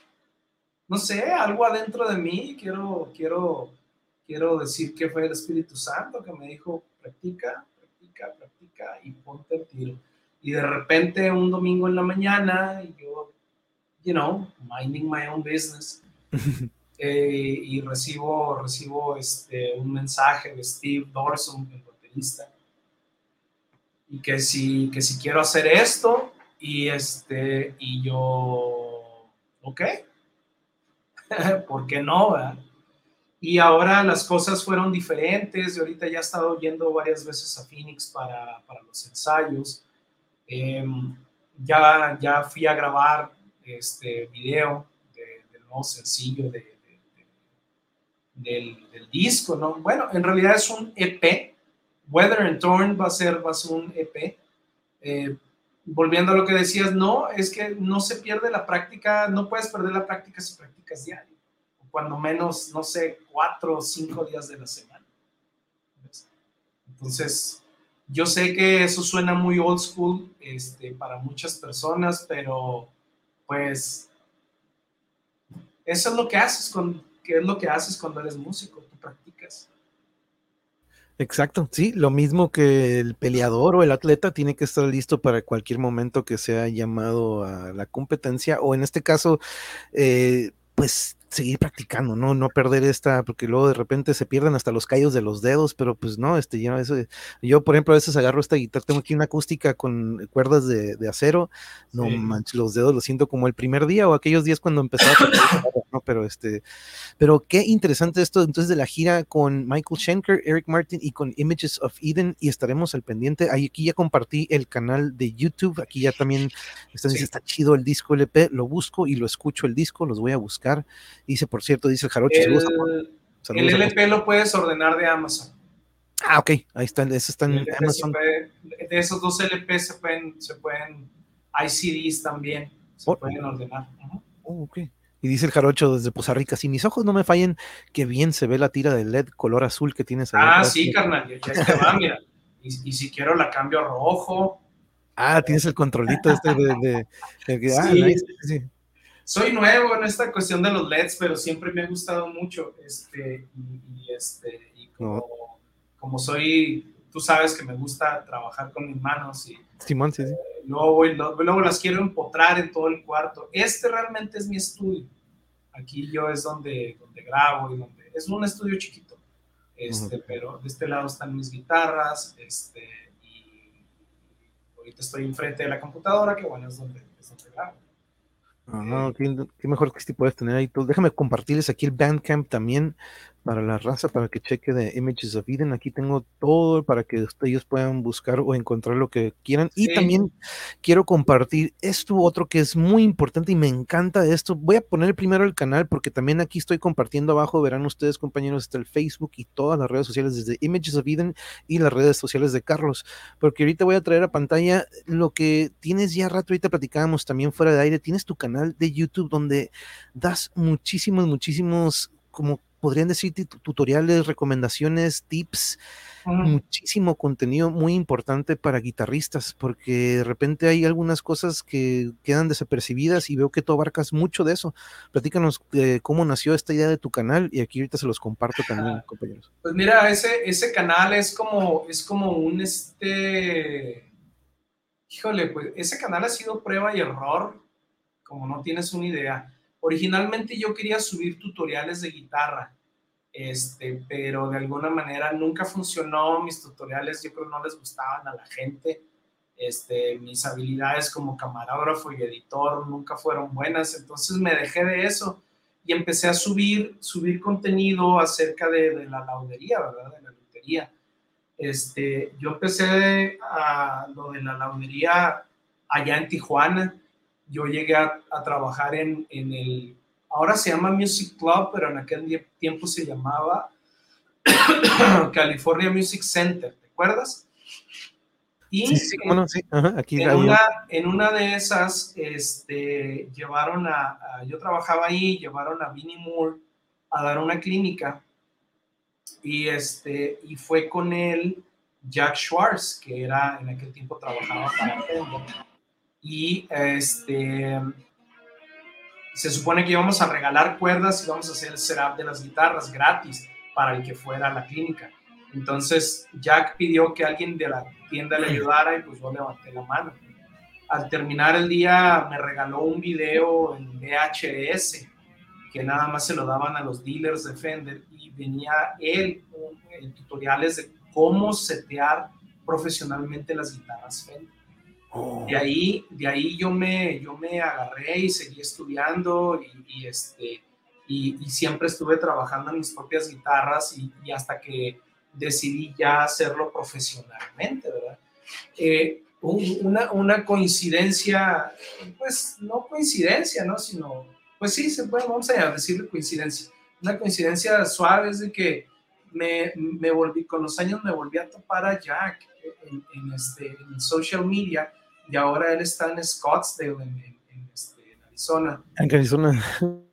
No sé, algo adentro de mí, quiero, quiero, quiero decir que fue el Espíritu Santo que me dijo, practica, practica, practica y ponte el tiro. Y de repente un domingo en la mañana, yo, you know, minding my own business, (laughs) eh, y recibo, recibo este, un mensaje de Steve Dorson, el baterista, y que si, que si quiero hacer esto, y, este, y yo, ok, (laughs) ¿por qué no? Y ahora las cosas fueron diferentes. Y ahorita ya he estado yendo varias veces a Phoenix para, los ensayos. Em, ya, ya fui a grabar este video del nuevo sencillo de, del, del, disco, ¿no? Bueno, en realidad es un EP. Weather and Torn va a ser, va a ser un EP. Eh, volviendo a lo que decías, no, es que no se pierde la práctica, no puedes perder la práctica si practicas diario, cuando menos, no sé, cuatro o cinco días de la semana. Entonces, yo sé que eso suena muy old school este, para muchas personas, pero pues eso es lo que haces, con, ¿qué es lo que haces cuando eres músico? Tú practicas. Exacto, sí, lo mismo que el peleador o el atleta tiene que estar listo para cualquier momento que sea llamado a la competencia o en este caso, eh, pues seguir practicando, ¿no? No perder esta, porque luego de repente se pierden hasta los callos de los dedos, pero pues no, este, yo, eso, yo por ejemplo a veces agarro esta guitarra, tengo aquí una acústica con cuerdas de, acero, no manches, los dedos los siento como el primer día o aquellos días cuando empezaba a (coughs) ¿no? Pero este, pero qué interesante esto entonces de la gira con Michael Schenker, Eric Martin y con Images of Eden y estaremos al pendiente, ahí aquí ya compartí el canal de YouTube, aquí ya también está, está chido el disco LP, lo busco y lo escucho el disco, los voy a buscar Dice, por cierto, dice el Jarocho. El, LP lo puedes ordenar de Amazon. Ah, ok, ahí están, eso está en Amazon. de esos dos LP se pueden, se pueden, hay CDs también, se pueden ordenar. Oh, ok. Y dice el jarocho desde Poza Rica, si mis ojos no me fallen, qué bien se ve la tira de LED color azul que tienes ahí. Ah, sí, carnal, ya, te va, mira. Y, si quiero la cambio a rojo. Ah, tienes el controlito este de... de, ah, sí soy nuevo en esta cuestión de los LEDs, pero siempre me ha gustado mucho. Este, y, este, y como, soy, tú sabes que me gusta trabajar con mis manos y Simón, sí, sí. Eh, luego, luego, las quiero empotrar en todo el cuarto. Este realmente es mi estudio. Aquí yo es donde, donde grabo y donde es un estudio chiquito. Este, pero de este lado están mis guitarras, este, y ahorita estoy enfrente de la computadora, que bueno, es donde, es donde grabo. Ah, qué, mejor que este puedes tener ahí. Déjame compartirles aquí el Bandcamp también para la raza, para que cheque de Images of Eden. Aquí tengo todo para que ellos puedan buscar o encontrar lo que quieran. Y también quiero compartir esto otro que es muy importante y me encanta esto. Voy a poner primero el canal porque también aquí estoy compartiendo abajo, verán ustedes compañeros, está el Facebook y todas las redes sociales desde Images of Eden y las redes sociales de Carlos. Porque ahorita voy a traer a pantalla lo que tienes ya rato, ahorita platicábamos también fuera de aire, tienes tu canal de YouTube donde das muchísimos, muchísimos como podrían decir tutoriales, recomendaciones, tips, muchísimo contenido muy importante para guitarristas, porque de repente hay algunas cosas que quedan desapercibidas y veo que tú abarcas mucho de eso. Platícanos cómo nació esta idea de tu canal y aquí ahorita se los comparto también, compañeros. Pues mira, ese, ese canal es como, es como un este. Híjole, pues ese canal ha sido prueba y error, como no tienes una idea Originalmente yo quería subir tutoriales de guitarra, este, pero de alguna manera nunca funcionó. Mis tutoriales yo creo no les gustaban a la gente. Este, mis habilidades como camarógrafo y editor nunca fueron buenas, entonces me dejé de eso y empecé a subir, subir contenido acerca de, la laudería, ¿verdad? De la lotería. Este, yo empecé a lo de la laudería allá en Tijuana yo llegué a, trabajar en, en, el, ahora se llama Music Club, pero en aquel tiempo se llamaba (coughs) California Music Center, ¿te acuerdas? Y sí, sí, bueno, sí. aquí en, una, en, una, de esas, este, llevaron a, yo trabajaba ahí, llevaron a Vinnie Moore a dar una clínica y, este, y fue con él Jack Schwartz, que era en aquel tiempo trabajaba para Fender y este se supone que íbamos a regalar cuerdas y íbamos a hacer el setup de las guitarras gratis para el que fuera a la clínica. Entonces Jack pidió que alguien de la tienda le ayudara y pues yo levanté la mano. al terminar el día me regaló un video en VHS que nada más se lo daban a los dealers de Fender y venía él tutoriales de cómo setear profesionalmente las guitarras Fender. De, ahí, de ahí yo me, yo me agarré y seguí estudiando y, este, y, siempre estuve trabajando en mis propias guitarras y, hasta que decidí ya hacerlo profesionalmente, ¿verdad? Eh, una, una, coincidencia, pues no coincidencia, ¿no? Sino, pues sí, se puede, vamos a decirle coincidencia. Una coincidencia suave es de que me, me volví, con los años me volví a topar a Jack en, este, en social media y ahora él está en Scottsdale, en, este, en Arizona. En Arizona.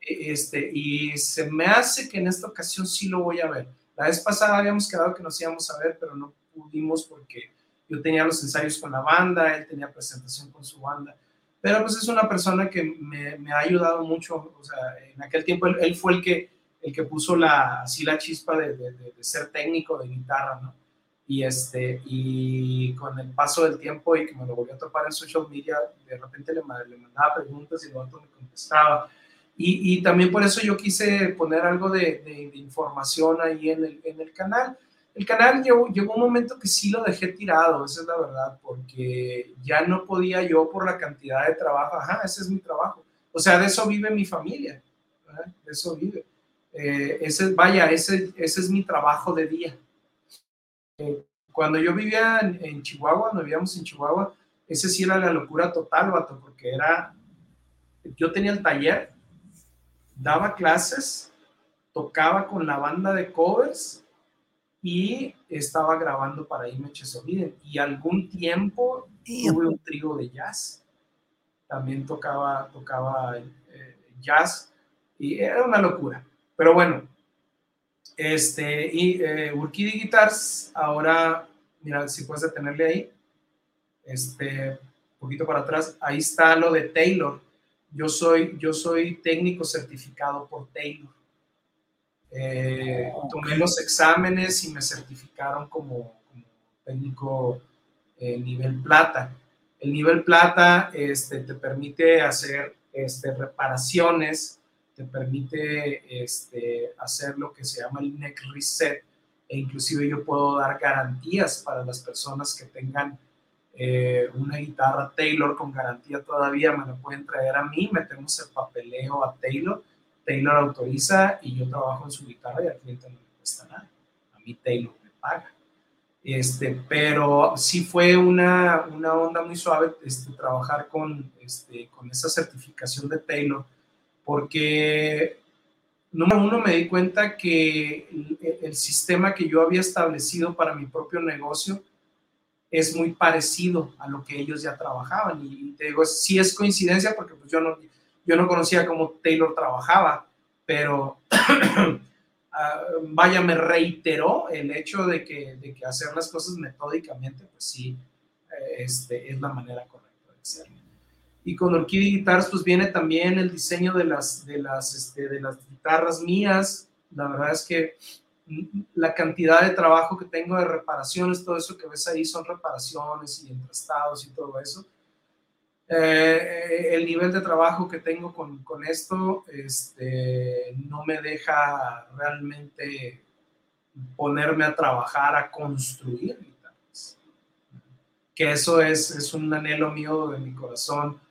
E, este, y se me hace que en esta ocasión sí lo voy a ver. La vez pasada habíamos quedado que nos íbamos a ver, pero no pudimos porque yo tenía los ensayos con la banda, él tenía presentación con su banda, pero pues es una persona que me, me ha ayudado mucho, o sea, en aquel tiempo él, fue el que, el que puso la, así la chispa de, de, de, ser técnico de guitarra, ¿no? Y, este, y con el paso del tiempo y que me lo volví a topar en social media, de repente le, le mandaba preguntas y el otro me contestaba. Y, y, también por eso yo quise poner algo de, de información ahí en el, en el canal el canal llegó, llegó, un momento que sí lo dejé tirado, esa es la verdad, porque ya no podía yo por la cantidad de trabajo, ajá, ese es mi trabajo. O sea, de eso vive mi familia, de eso vive. Eh, ese, vaya, ese, ese es mi trabajo de día. Eh, cuando yo vivía en, Chihuahua, no vivíamos en Chihuahua, ese sí era la locura total, vato, porque era, yo tenía el taller, daba clases, tocaba con la banda de covers y estaba grabando para Images of Y algún tiempo tuve un trío de jazz. También tocaba, tocaba eh, jazz y era una locura. Pero bueno, este, y eh, Guitars, ahora, mira, si puedes detenerle ahí, este, un poquito para atrás, ahí está lo de Taylor. Yo soy, yo soy técnico certificado por Taylor. Eh, tomé los exámenes y me certificaron como, técnico eh, nivel plata. El nivel plata este, te permite hacer este, reparaciones, te permite este, hacer lo que se llama el neck reset e inclusive yo puedo dar garantías para las personas que tengan eh, una guitarra Taylor con garantía todavía, me la pueden traer a mí, metemos el papeleo a Taylor Taylor autoriza y yo trabajo en su guitarra y al cliente no le cuesta nada. A mí Taylor me paga. Este, pero sí fue una, una onda muy suave este, trabajar con, este, con esa certificación de Taylor, porque número uno me di cuenta que el, sistema que yo había establecido para mi propio negocio es muy parecido a lo que ellos ya trabajaban. Y te digo, sí es coincidencia porque pues yo no, yo no conocía cómo Taylor trabajaba, pero (clears throat) ah, vaya, me reiteró el hecho de que, de que, hacer las cosas metódicamente, pues sí, eh, este, es la manera correcta de hacerlo. Y con Orquídea Guitars, pues viene también el diseño de las, de las, este, de las guitarras mías. La verdad es que la cantidad de trabajo que tengo de reparaciones, todo eso que ves ahí son reparaciones y entrastados y todo eso eh, el nivel de trabajo que tengo con, con, esto este, no me deja realmente ponerme a trabajar, a construir guitarras. Que eso es, es un anhelo mío de mi corazón,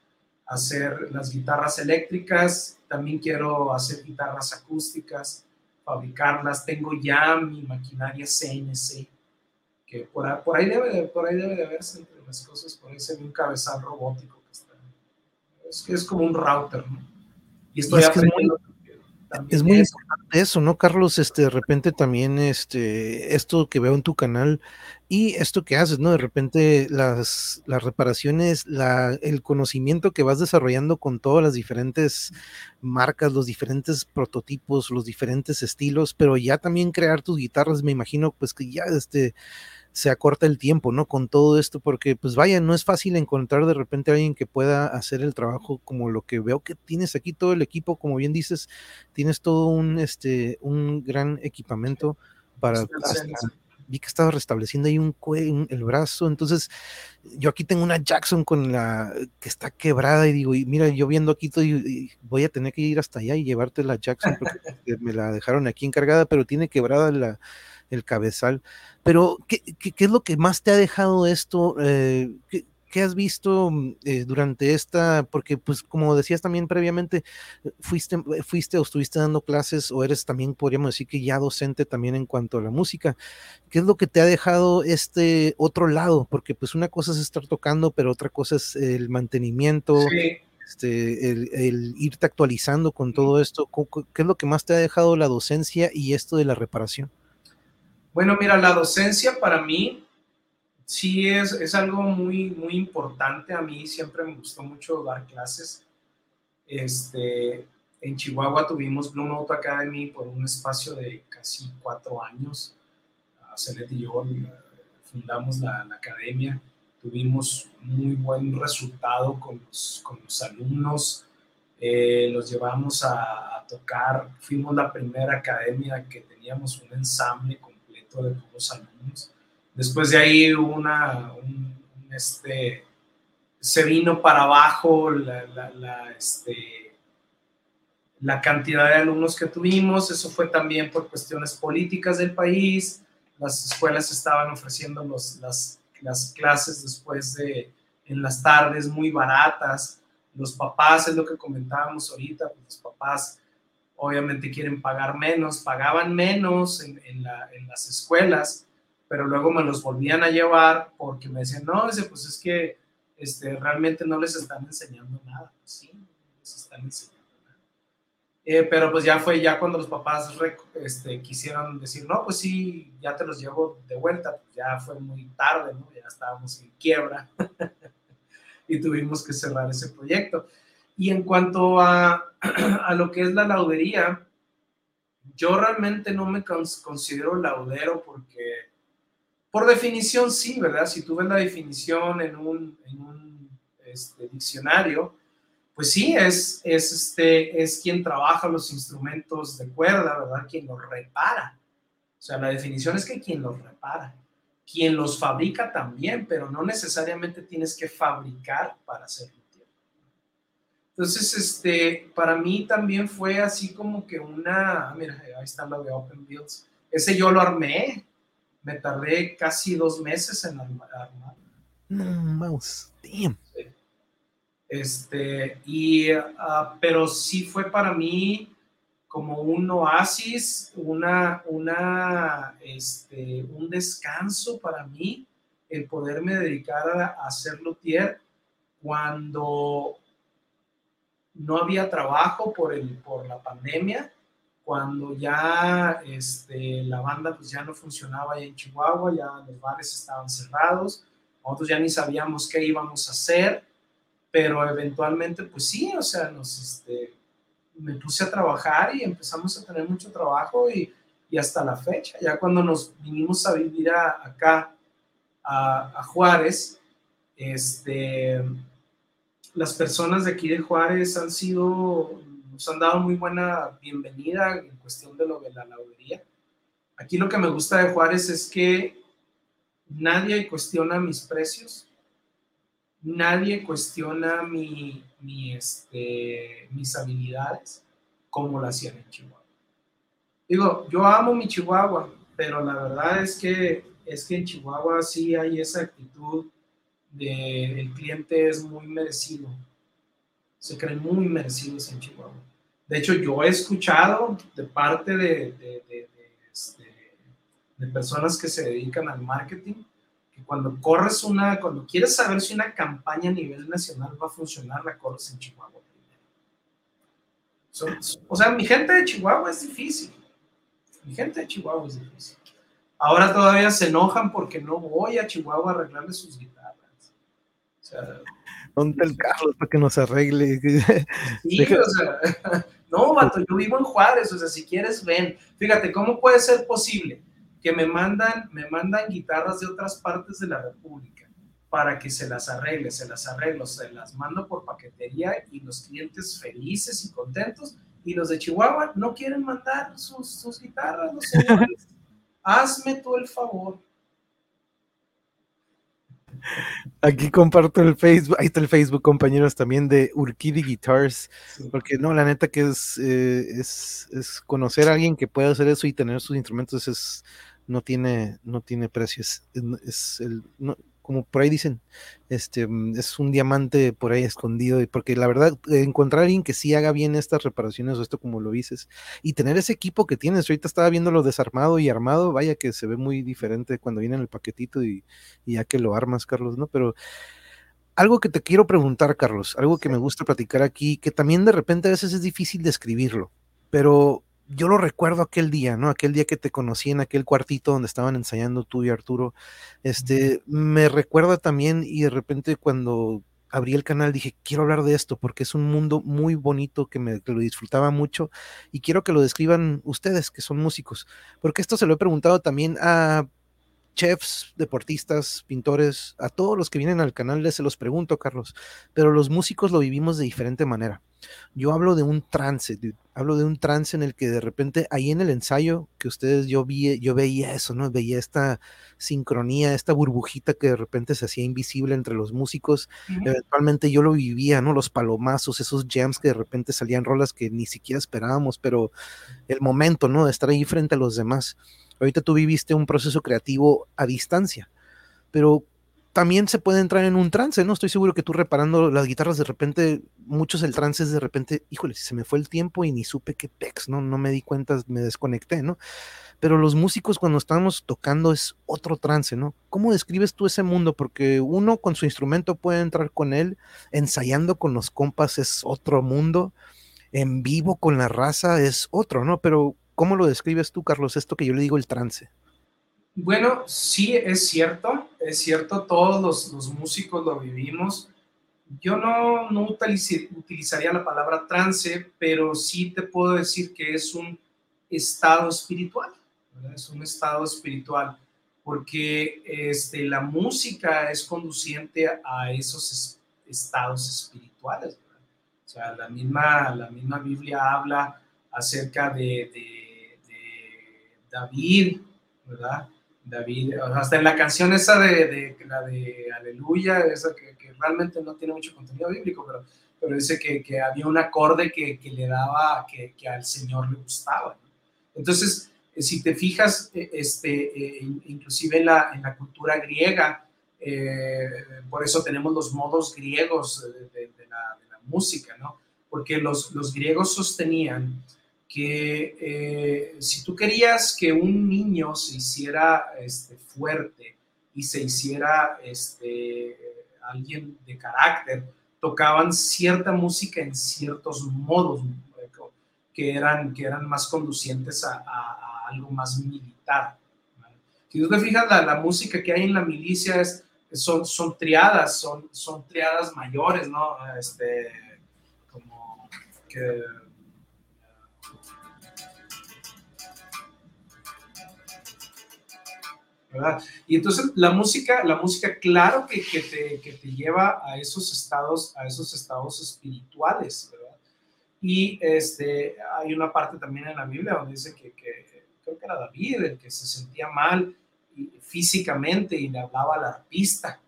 hacer las guitarras eléctricas, también quiero hacer guitarras acústicas, fabricarlas, tengo ya mi maquinaria CNC, que por, por ahí, debe, por ahí debe de verse entre las cosas, por ahí se ve un cabezal robótico es, es como un router, ¿no? Y estoy es aprendiendo. es muy importante eso, ¿no, Carlos? Este, de repente también, este, esto que veo en tu canal y esto que haces, ¿no? De repente las, las reparaciones, la, el conocimiento que vas desarrollando con todas las diferentes marcas, los diferentes prototipos, los diferentes estilos, pero ya también crear tus guitarras, me imagino, pues que ya, este, se acorta el tiempo, ¿no? Con todo esto, porque pues vaya, no es fácil encontrar de repente a alguien que pueda hacer el trabajo como lo que veo que tienes aquí todo el equipo, como bien dices, tienes todo un este un gran equipamiento para vi que estaba restableciendo ahí un cuello, el brazo, entonces yo aquí tengo una Jackson con la que está quebrada y digo, y mira, yo viendo aquí todo, y, voy a tener que ir hasta allá y llevarte la Jackson porque (laughs) me la dejaron aquí encargada, pero tiene quebrada la, el cabezal. Pero, ¿qué, qué, es lo que más te ha dejado esto? Eh, ¿Qué has visto mm, eh, durante esta? Porque, pues, como decías también previamente, eh, fuiste, fuiste o estuviste dando clases o eres también, podríamos decir que ya docente también en cuanto a la música. ¿Qué es lo que te ha dejado este otro lado? Porque, pues, una cosa es estar tocando, pero otra cosa es el mantenimiento. Este, el, el, irte actualizando con todo esto, ¿qué es lo que más te ha dejado la docencia y esto de la reparación? Bueno, mira, la docencia para mí sí es, es algo muy, muy importante. A mí siempre me gustó mucho dar clases. Este, en Chihuahua tuvimos Blue Note Academy por un espacio de casi cuatro años. Celet y yo eh, fundamos la, academia. Tuvimos muy buen resultado con los, con los alumnos. Eh, los llevamos a, a, tocar. Fuimos la primera academia que teníamos un ensamble de todos los alumnos. Después de ahí una, un, este, se vino para abajo la, la, este, la cantidad de alumnos que tuvimos. Eso fue también por cuestiones políticas del país. Las escuelas estaban ofreciendo los, las, las clases después de en las tardes muy baratas. Los papás, es lo que comentábamos ahorita, pues los papás obviamente quieren pagar menos, pagaban menos en, en, la, en las escuelas pero luego me los volvían a llevar porque me decían, no, pues es que este, realmente no les están enseñando nada. Pues sí, les están enseñando. Eh, pero pues ya fue ya cuando los papás este, quisieron decir, no, pues sí, ya te los llevo de vuelta, pues ya fue muy tarde. Ya estábamos en quiebra (laughs) y tuvimos que cerrar ese proyecto. Y en cuanto a, (clears throat) a lo que es la laudería, yo realmente no me considero laudero porque por definición, sí, ¿verdad? Si tú ves la definición en un, este, diccionario, pues sí, es, es, este, es quien trabaja los instrumentos de cuerda, ¿verdad? Quien los repara. O sea, la definición es que quien los repara. Quien los fabrica también, pero no necesariamente tienes que fabricar para hacerlo. Entonces, este, para mí también fue así como que una, mira, ahí está lo de Open Builds. Ese yo lo armé, me tardé casi dos meses en armar. No, mouse, damn. Este, y, ah, pero sí fue para mí como un oasis, una, una, este, un descanso para mí, el poderme dedicar a, hacer luthier cuando no había trabajo por, el, por la pandemia cuando ya este, la banda pues ya no funcionaba en Chihuahua, ya los bares estaban cerrados, nosotros ya ni sabíamos qué íbamos a hacer, pero eventualmente pues sí, o sea, nos, este, me puse a trabajar y empezamos a tener mucho trabajo y, hasta la fecha, ya cuando nos vinimos a vivir acá a, a Juárez, este, las personas de aquí de Juárez han sido nos han dado muy buena bienvenida en cuestión de lo de la laudería. Aquí lo que me gusta de Juárez es que nadie cuestiona mis precios, nadie cuestiona mi, mi, este, mis habilidades como lo hacían en Chihuahua. Digo, yo amo mi Chihuahua, pero la verdad es que, es que en Chihuahua sí hay esa actitud de el cliente es muy merecido, se creen muy merecidos en Chihuahua. De hecho, yo he escuchado de parte de, de, este, de, personas que se dedican al marketing que cuando corres una, cuando quieres saber si una campaña a nivel nacional va a funcionar, la corres en Chihuahua primero. o sea, mi gente de Chihuahua es difícil. Mi gente de Chihuahua es difícil. Ahora todavía se enojan porque no voy a Chihuahua a arreglarle sus guitarras. O sea, ¿Dónde el Carlos para que nos arregle? (laughs) Sí, o sea, (laughs) no, vato, yo vivo en Juárez, o sea, si quieres, ven. Fíjate, ¿cómo puede ser posible que me mandan, me mandan guitarras de otras partes de la República para que se las arregle, se las arreglo, se las mando por paquetería y los clientes felices y contentos y los de Chihuahua no quieren mandar sus, sus guitarras, los (laughs) hazme tú el favor. Aquí comparto el Facebook, ahí está el Facebook, compañeros, también de Urquidi Guitars, porque no, la neta que es, eh, es, es, conocer a alguien que pueda hacer eso y tener sus instrumentos es, no tiene, no tiene precio, es, es el, no, como por ahí dicen, este, mm, es un diamante por ahí escondido, porque la verdad, encontrar a alguien que sí haga bien estas reparaciones o esto como lo dices, y tener ese equipo que tienes, ahorita estaba viéndolo desarmado y armado, vaya que se ve muy diferente cuando viene en el paquetito y, ya que lo armas, Carlos, ¿no? Pero algo que te quiero preguntar, Carlos, algo que me gusta platicar aquí, que también de repente a veces es difícil describirlo, pero yo lo recuerdo aquel día, ¿no? Aquel día que te conocí en aquel cuartito donde estaban ensayando tú y Arturo. Este, me recuerda también y de repente cuando abrí el canal dije, quiero hablar de esto porque es un mundo muy bonito que me lo disfrutaba mucho y quiero que lo describan ustedes que son músicos, porque esto se lo he preguntado también a chefs, deportistas, pintores, a todos los que vienen al canal les se los pregunto, Carlos, pero los músicos lo vivimos de diferente manera. Yo hablo de un trance, hablo de un trance en el que de repente ahí en el ensayo que ustedes yo vi, yo veía eso, ¿no? Veía esta sincronía, esta burbujita que de repente se hacía invisible entre los músicos. Eventualmente yo lo vivía, ¿no? Los palomazos, esos jams que de repente salían rolas que ni siquiera esperábamos, pero el momento, ¿no? De estar ahí frente a los demás. Ahorita tú viviste un proceso creativo a distancia, pero también se puede entrar en un trance, ¿no? Estoy seguro que tú reparando las guitarras de repente, muchos el trance es de repente, híjole, se me fue el tiempo y ni supe qué pex, ¿no? No me di cuenta, me desconecté, ¿no? Pero los músicos cuando estamos tocando es otro trance, ¿no? ¿Cómo describes tú ese mundo? Porque uno con su instrumento puede entrar con él, ensayando con los compas es otro mundo, en vivo con la raza es otro, ¿no? Pero ¿cómo lo describes tú, Carlos, esto que yo le digo el trance? Bueno, sí, es cierto, es cierto, todos los, músicos lo vivimos. Yo no, no utilizaría la palabra trance, pero sí te puedo decir que es un estado espiritual, es un estado espiritual, porque este, la música es conduciente a esos estados espirituales. O sea, la misma, la misma Biblia habla acerca de David, ¿verdad? David, hasta en la canción esa de, la de Aleluya, esa que, realmente no tiene mucho contenido bíblico, pero, pero dice que, había un acorde que, le daba, que, al Señor le gustaba. Entonces, eh, si te fijas, eh, este, eh, inclusive en la, en la cultura griega, por eso tenemos los modos griegos de, la, música, ¿no? Porque los, los griegos sostenían que eh, si tú querías que un niño se hiciera este, fuerte y se hiciera este, alguien de carácter, tocaban cierta música en ciertos modos que eran, que eran más conducientes a, algo más militar. Si tú te fijas, la, música que hay en la milicia es, son, son triadas, son, son triadas mayores, ¿no? Este, como que Y entonces la música, la música claro que, que, te, que, te, lleva a esos estados, a esos estados espirituales, ¿verdad? Y este, hay una parte también en la Biblia donde dice que, creo que era David el que se sentía mal físicamente y le hablaba al artista.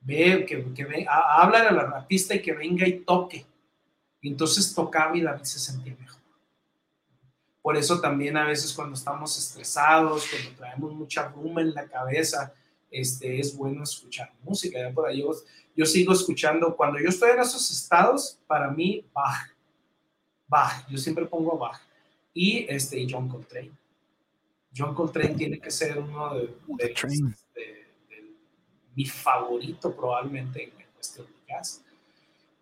Ve, que, que ve, habla al artista y que venga y toque. Y entonces tocaba y David se sentía mejor. Por eso también a veces cuando estamos estresados, cuando traemos mucha bruma en la cabeza, este, es bueno escuchar música. Ya por ahí yo, sigo escuchando, cuando yo estoy en esos estados, para mí, Bach, Bach, yo siempre pongo Bach. Y, este, John Coltrane. John Coltrane tiene que ser uno de, mi favorito probablemente en cuestión de jazz.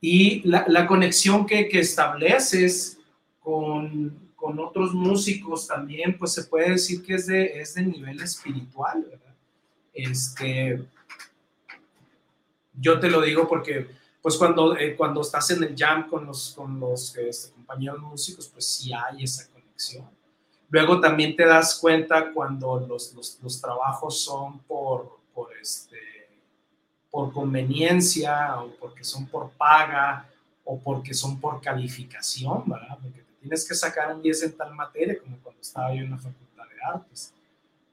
Y la, la conexión que, que estableces con con otros músicos también, pues se puede decir que es de, es de nivel espiritual, ¿verdad? Este, yo te lo digo porque, pues cuando, eh, cuando estás en el jam con los, con los este, compañeros músicos, pues sí hay esa conexión. Luego también te das cuenta cuando los, los, trabajos son por, por, este, por conveniencia o porque son por paga o porque son por calificación, ¿verdad? Tienes que sacar un 10 en tal materia, como cuando estaba yo en la facultad de artes.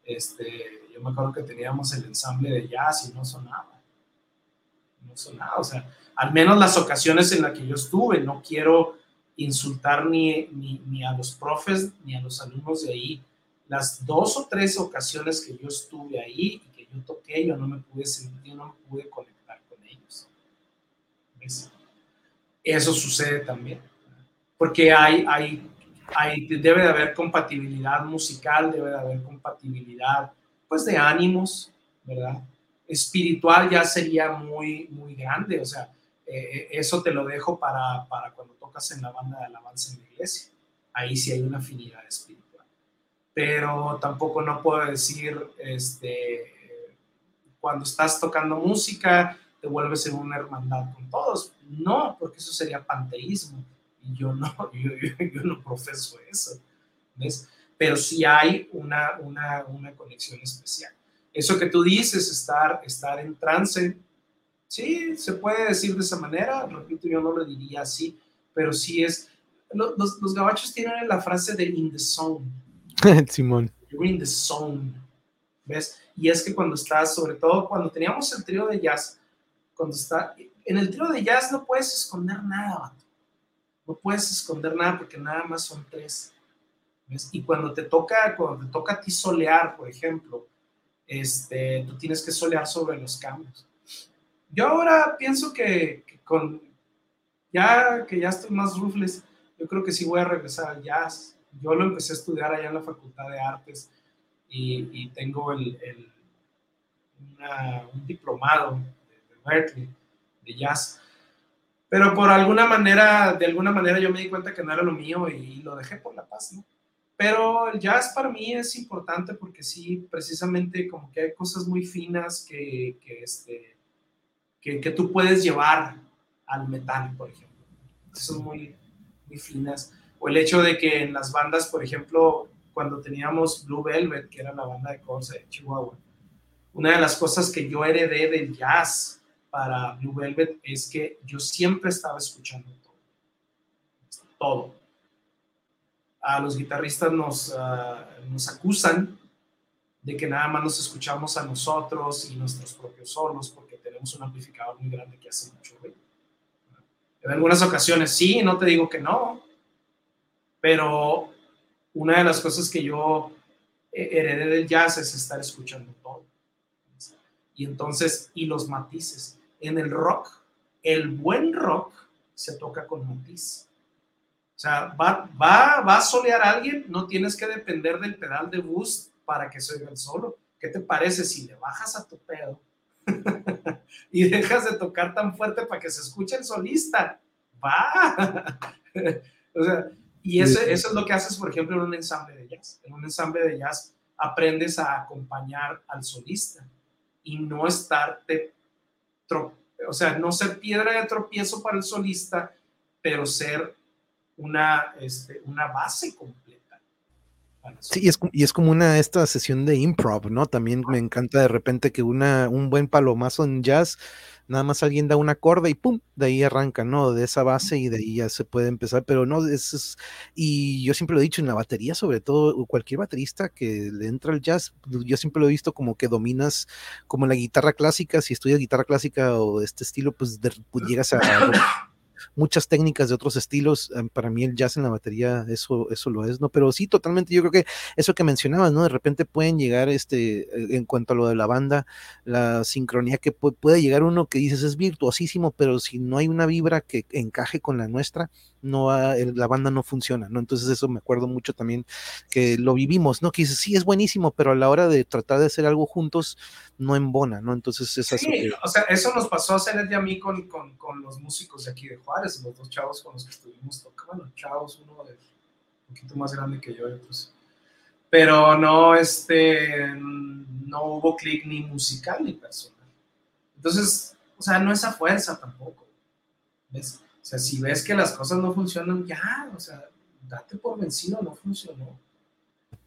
Este, yo me acuerdo que teníamos el ensamble de jazz y no sonaba. No sonaba, o sea, al menos las ocasiones en las que yo estuve, no quiero insultar ni, ni, a los profes ni a los alumnos de ahí. Las dos o tres ocasiones que yo estuve ahí y que yo toqué, yo no me pude sentir, no me pude conectar con ellos. Eso sucede también. Porque hay, hay, hay, debe de haber compatibilidad musical, debe de haber compatibilidad pues de ánimos, ¿verdad? Espiritual ya sería muy, muy grande, o sea, eh, eso te lo dejo para, para cuando tocas en la banda de alabanza en la iglesia. Ahí sí hay una afinidad espiritual. Pero tampoco no puedo decir, este, cuando estás tocando música, te vuelves en una hermandad con todos. No, porque eso sería panteísmo. Y yo no, (laughs) yo, yo, no profeso eso. ¿Ves? Pero sí hay una, una, una conexión especial. Eso que tú dices, estar, estar en trance, Sí, se puede decir de esa manera, repito, yo no lo diría así, pero sí es, los, los, gabachos tienen la frase de in the zone. (laughs) Simón. You're in the zone, ¿ves? Y es que cuando estás, sobre todo cuando teníamos el trío de jazz, cuando está, en el trío de jazz no puedes esconder nada, no puedes esconder nada porque nada más son tres. ¿ves? Y cuando te toca, cuando te toca a ti solear, por ejemplo, este, tú tienes que solear sobre los cambios. Yo ahora pienso que, con ya que ya estoy más rufles, yo creo que sí voy a regresar al jazz. Yo lo empecé a estudiar allá en la Facultad de Artes y, tengo el, un diplomado de, Berkeley de jazz. Pero por alguna manera, de alguna manera yo me di cuenta que no era lo mío y, lo dejé por la paz, ¿no? Pero el jazz para mí es importante porque sí, precisamente como que hay cosas muy finas que, que este, que, que, tú puedes llevar al metal, por ejemplo. Son muy, muy finas. O el hecho de que en las bandas, por ejemplo, cuando teníamos Blue Velvet, que era la banda de Corsa de Chihuahua, una de las cosas que yo heredé del jazz para Blue Velvet es que yo siempre estaba escuchando todo. Todo. A los guitarristas nos, ah, nos acusan de que nada más nos escuchamos a nosotros y nuestros propios solos, porque un amplificador muy grande que hace mucho ruido. En algunas ocasiones sí, no te digo que no, pero una de las cosas que yo heredé del jazz es estar escuchando todo. Y entonces, y los matices. En el rock, el buen rock se toca con matiz. O sea, va, va, va a solear a alguien, no tienes que depender del pedal de boost para que se oiga el solo. ¿Qué te parece si le bajas a tu pedo (laughs) y dejas de tocar tan fuerte para que se escuche el solista. Va. (laughs) o sea, y eso, eso es lo que haces, por ejemplo, en un ensamble de jazz. En un ensamble de jazz aprendes a acompañar al solista y no estarte, o sea, no ser piedra de tropiezo para el solista, pero ser una, este, una base completa Sí, y es, como una esta sesión de improv, ¿no? También me encanta de repente que una, un buen palomazo en jazz, nada más alguien da una corda y pum, de ahí arranca, ¿no? De esa base y de ahí ya se puede empezar, pero no, es, y yo siempre lo he dicho en la batería, sobre todo cualquier baterista que le entra al jazz, yo siempre lo he visto como que dominas como la guitarra clásica, si estudias guitarra clásica o de este estilo, pues, pues llegas a (coughs) muchas técnicas de otros estilos. Em, para mí el jazz en la batería, eso, eso lo es, ¿no? Pero sí, totalmente, yo creo que eso que mencionabas, ¿no? De repente pueden llegar, este, eh, en cuanto a lo de la banda, la sincronía que puede llegar uno que dices es virtuosísimo, pero si no hay una vibra que encaje con la nuestra, no la banda no funciona, ¿no? Entonces eso me acuerdo mucho también que lo vivimos, ¿no? Que dices, sí, es buenísimo, pero a la hora de tratar de hacer algo juntos, no embona, ¿no? Entonces es así. Sí, o sea, eso nos pasó a hacer y a mí con, con, con, los músicos de aquí de Juárez, los dos chavos con los que estuvimos tocando, bueno, chavos, uno de un poquito más grande que yo, pues. Pero no, este, no hubo clic ni musical ni personal. Entonces, o sea, no es a fuerza tampoco, ¿ves? O sea, si ves que las cosas no funcionan, ya, o sea, date por vencido, no funcionó.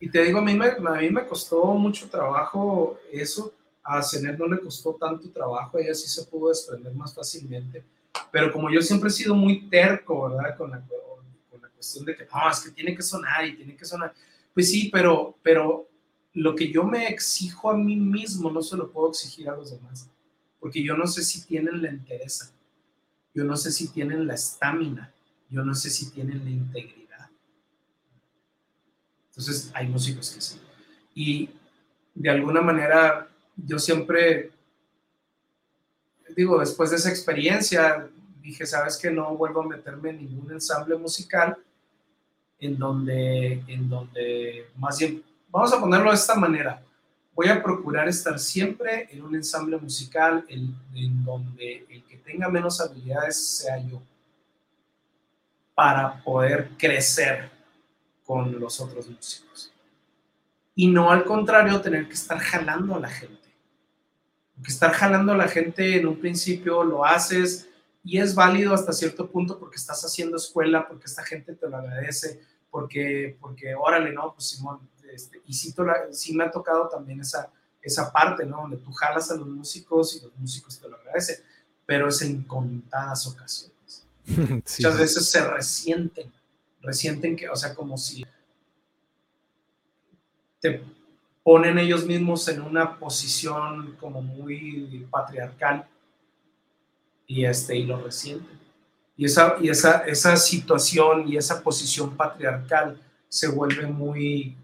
Y te digo, a mí me, a mí me costó mucho trabajo eso, a Zenet no le costó tanto trabajo, ella sí se pudo desprender más fácilmente. Pero como yo siempre he sido muy terco, ¿verdad? Con la, con la cuestión de que, no, es que tiene que sonar y tiene que sonar. Pues sí, pero, pero lo que yo me exijo a mí mismo no se lo puedo exigir a los demás, porque yo no sé si tienen la interés, yo no sé si tienen la estamina, yo no sé si tienen la integridad. Entonces hay músicos que sí. Y de alguna manera yo siempre, digo, después de esa experiencia, dije, sabes que no vuelvo a meterme en ningún ensamble musical en donde, en donde más bien Vamos a ponerlo de esta manera. Voy a procurar estar siempre en un ensamble musical en, donde el que tenga menos habilidades sea yo, para poder crecer con los otros músicos. Y no al contrario, tener que estar jalando a la gente. Porque estar jalando a la gente en un principio lo haces y es válido hasta cierto punto porque estás haciendo escuela, porque esta gente te lo agradece, porque, porque órale, no, pues Simón, este, y sí, sí, me ha tocado también esa, esa parte, ¿no? Donde tú jalas a los músicos y los músicos te lo agradecen, pero es en contadas ocasiones. (laughs) Muchas veces se resienten, resienten que, o sea, como si te ponen ellos mismos en una posición como muy patriarcal y, este, y lo resienten. Y, esa, y esa, esa situación y esa posición patriarcal se vuelve muy,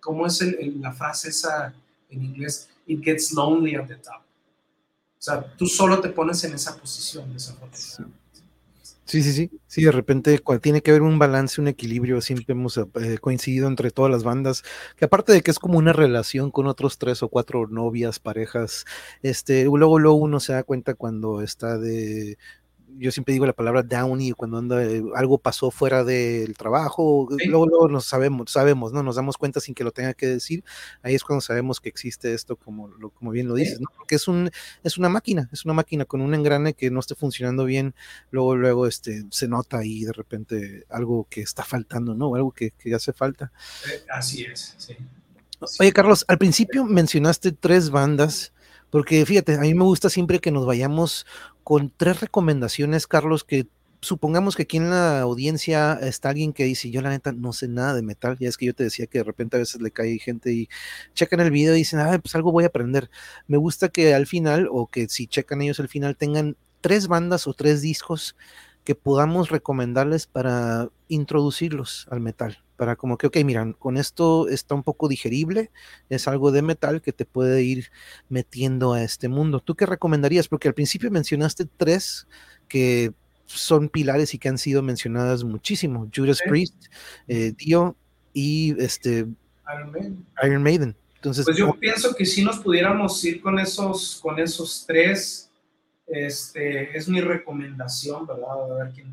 ¿cómo es la frase esa en inglés? It gets lonely at the top. O sea, tú solo te pones en esa posición, desafortunadamente. Sí, sí, sí, sí, de repente tiene que haber un balance, un equilibrio, siempre hemos eh, coincidido entre todas las bandas, que aparte de que es como una relación con otros tres o cuatro novias, parejas, este, luego, luego uno se da cuenta cuando está de, yo siempre digo la palabra downy cuando anda, eh, algo pasó fuera del trabajo, luego, luego nos sabemos, sabemos, ¿no? Nos damos cuenta sin que lo tenga que decir, ahí es cuando sabemos que existe esto, como, lo, como bien lo dices, ¿no? Porque es, un, es una máquina, es una máquina con un engrane que no esté funcionando bien, luego, luego este, se nota ahí de repente algo que está faltando, ¿no? Algo que, que hace falta. Eh, así es, sí. Oye, Carlos, al principio mencionaste tres bandas, porque fíjate, a mí me gusta siempre que nos vayamos con tres recomendaciones, Carlos, que supongamos que aquí en la audiencia está alguien que dice, yo la neta no sé nada de metal, ya es que yo te decía que de repente a veces le cae gente y checan el video y dicen, ah, pues algo voy a aprender. Me gusta que al final, o que si checan ellos al final, tengan tres bandas o tres discos que podamos recomendarles para introducirlos al metal para como que, ok, miran, con esto está un poco digerible, es algo de metal que te puede ir metiendo a este mundo. ¿Tú qué recomendarías? Porque al principio mencionaste tres que son pilares y que han sido mencionadas muchísimo, Judas Priest, eh, Dio y este Iron Maiden. Entonces, pues yo pienso que si nos pudiéramos ir con esos, con esos tres, este, es mi recomendación, ¿verdad? A ver quién,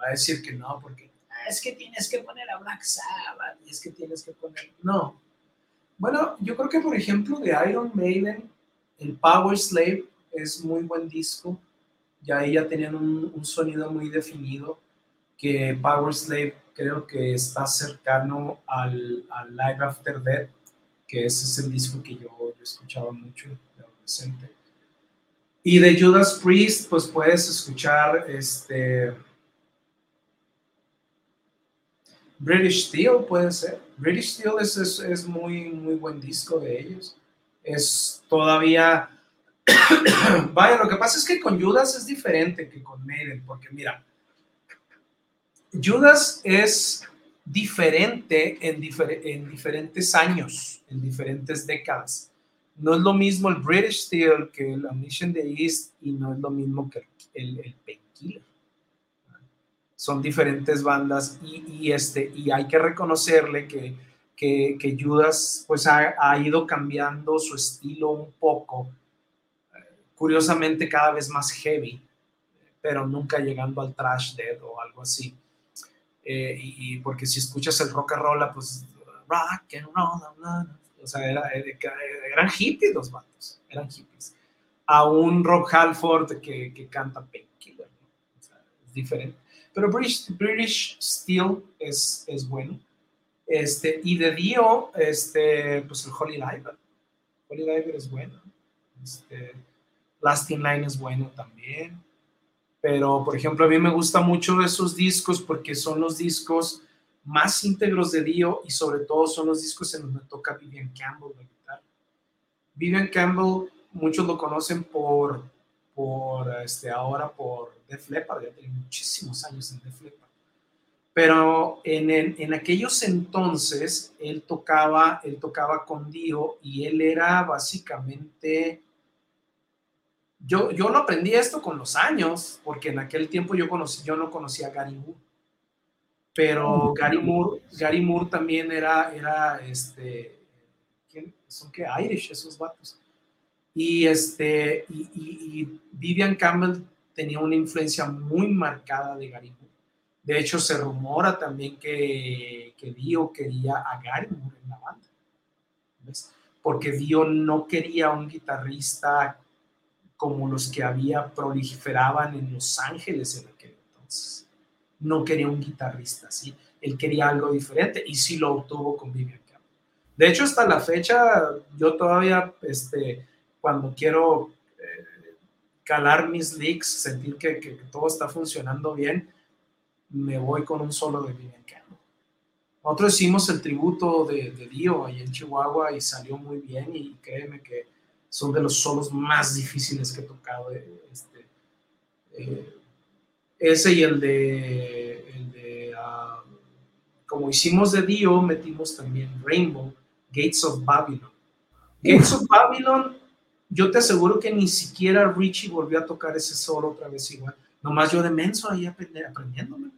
va a decir que no, porque es que tienes que poner a Black Sabbath y es que tienes que poner. No. Bueno, yo creo que, por ejemplo, de Iron Maiden, el Power Slave es muy buen disco. Ya ahí ya tenían un, sonido muy definido. Que Power Slave creo que está cercano al, al Live After Death, que ese es el disco que yo, yo escuchaba mucho de adolescente. Y de Judas Priest, pues puedes escuchar este British Steel puede ser. British Steel es, es, muy, muy buen disco de ellos. Es todavía... (coughs) Vaya, lo que pasa es que con Judas es diferente que con Maiden, porque mira, Judas es diferente en, en diferentes años, en diferentes décadas. No es lo mismo el British Steel que el Mission the East y no es lo mismo que el, el son diferentes bandas y, este, y hay que reconocerle que, que, Judas pues ha, ido cambiando su estilo un poco, curiosamente cada vez más heavy, pero nunca llegando al trash dead o algo así. Eh, y, porque si escuchas el rock and roll, pues rock and roll, o sea, eran hippies los bandos, eran hippies. A un Rob Halford que, que canta Painkiller, o sea, es diferente. Pero British, British Steel es, es bueno. Este, y de Dio, este, pues el Holy Diver. Holy Diver es bueno. Este, Lasting Line es bueno también. Pero, por ejemplo, a mí me gusta mucho esos discos porque son los discos más íntegros de Dio y sobre todo son los discos en donde toca Vivian Campbell. Vivian Campbell, muchos lo conocen por, por este, ahora por Def Leppard, ya tiene muchísimos años en Def Leppard. Pero en, en, aquellos entonces él tocaba, él tocaba con Dio y él era básicamente yo, yo lo aprendí esto con los años, porque en aquel tiempo yo, conocí, yo no conocía a Gary Moore. Pero mm. Gary Moore, Gary Moore también era, era este, ¿quién? son que Irish esos vatos. Y, este, y, Vivian Campbell tenía una influencia muy marcada de Gary Moore. De hecho, se rumora también que, que Dio quería a Gary Moore en la banda. ¿ves? Porque Dio no quería un guitarrista como los que había proliferaban en Los Ángeles en. No quería un guitarrista así, él quería algo diferente y sí lo obtuvo con Vivian Campbell. De hecho, hasta la fecha, yo todavía, este, cuando quiero eh, calar mis leaks, sentir que, que, todo está funcionando bien, me voy con un solo de Vivian Campbell. Nosotros hicimos el tributo de, de Dio ahí en Chihuahua y salió muy bien y créeme que son de los solos más difíciles que he tocado. Eh, este, eh, ese y el de, ah, como hicimos de Dio, metimos también Rainbow, Gates of Babylon. Gates of Babylon, yo te aseguro que ni siquiera Richie volvió a tocar ese solo otra vez igual. Nomás yo de menso ahí aprendiéndome.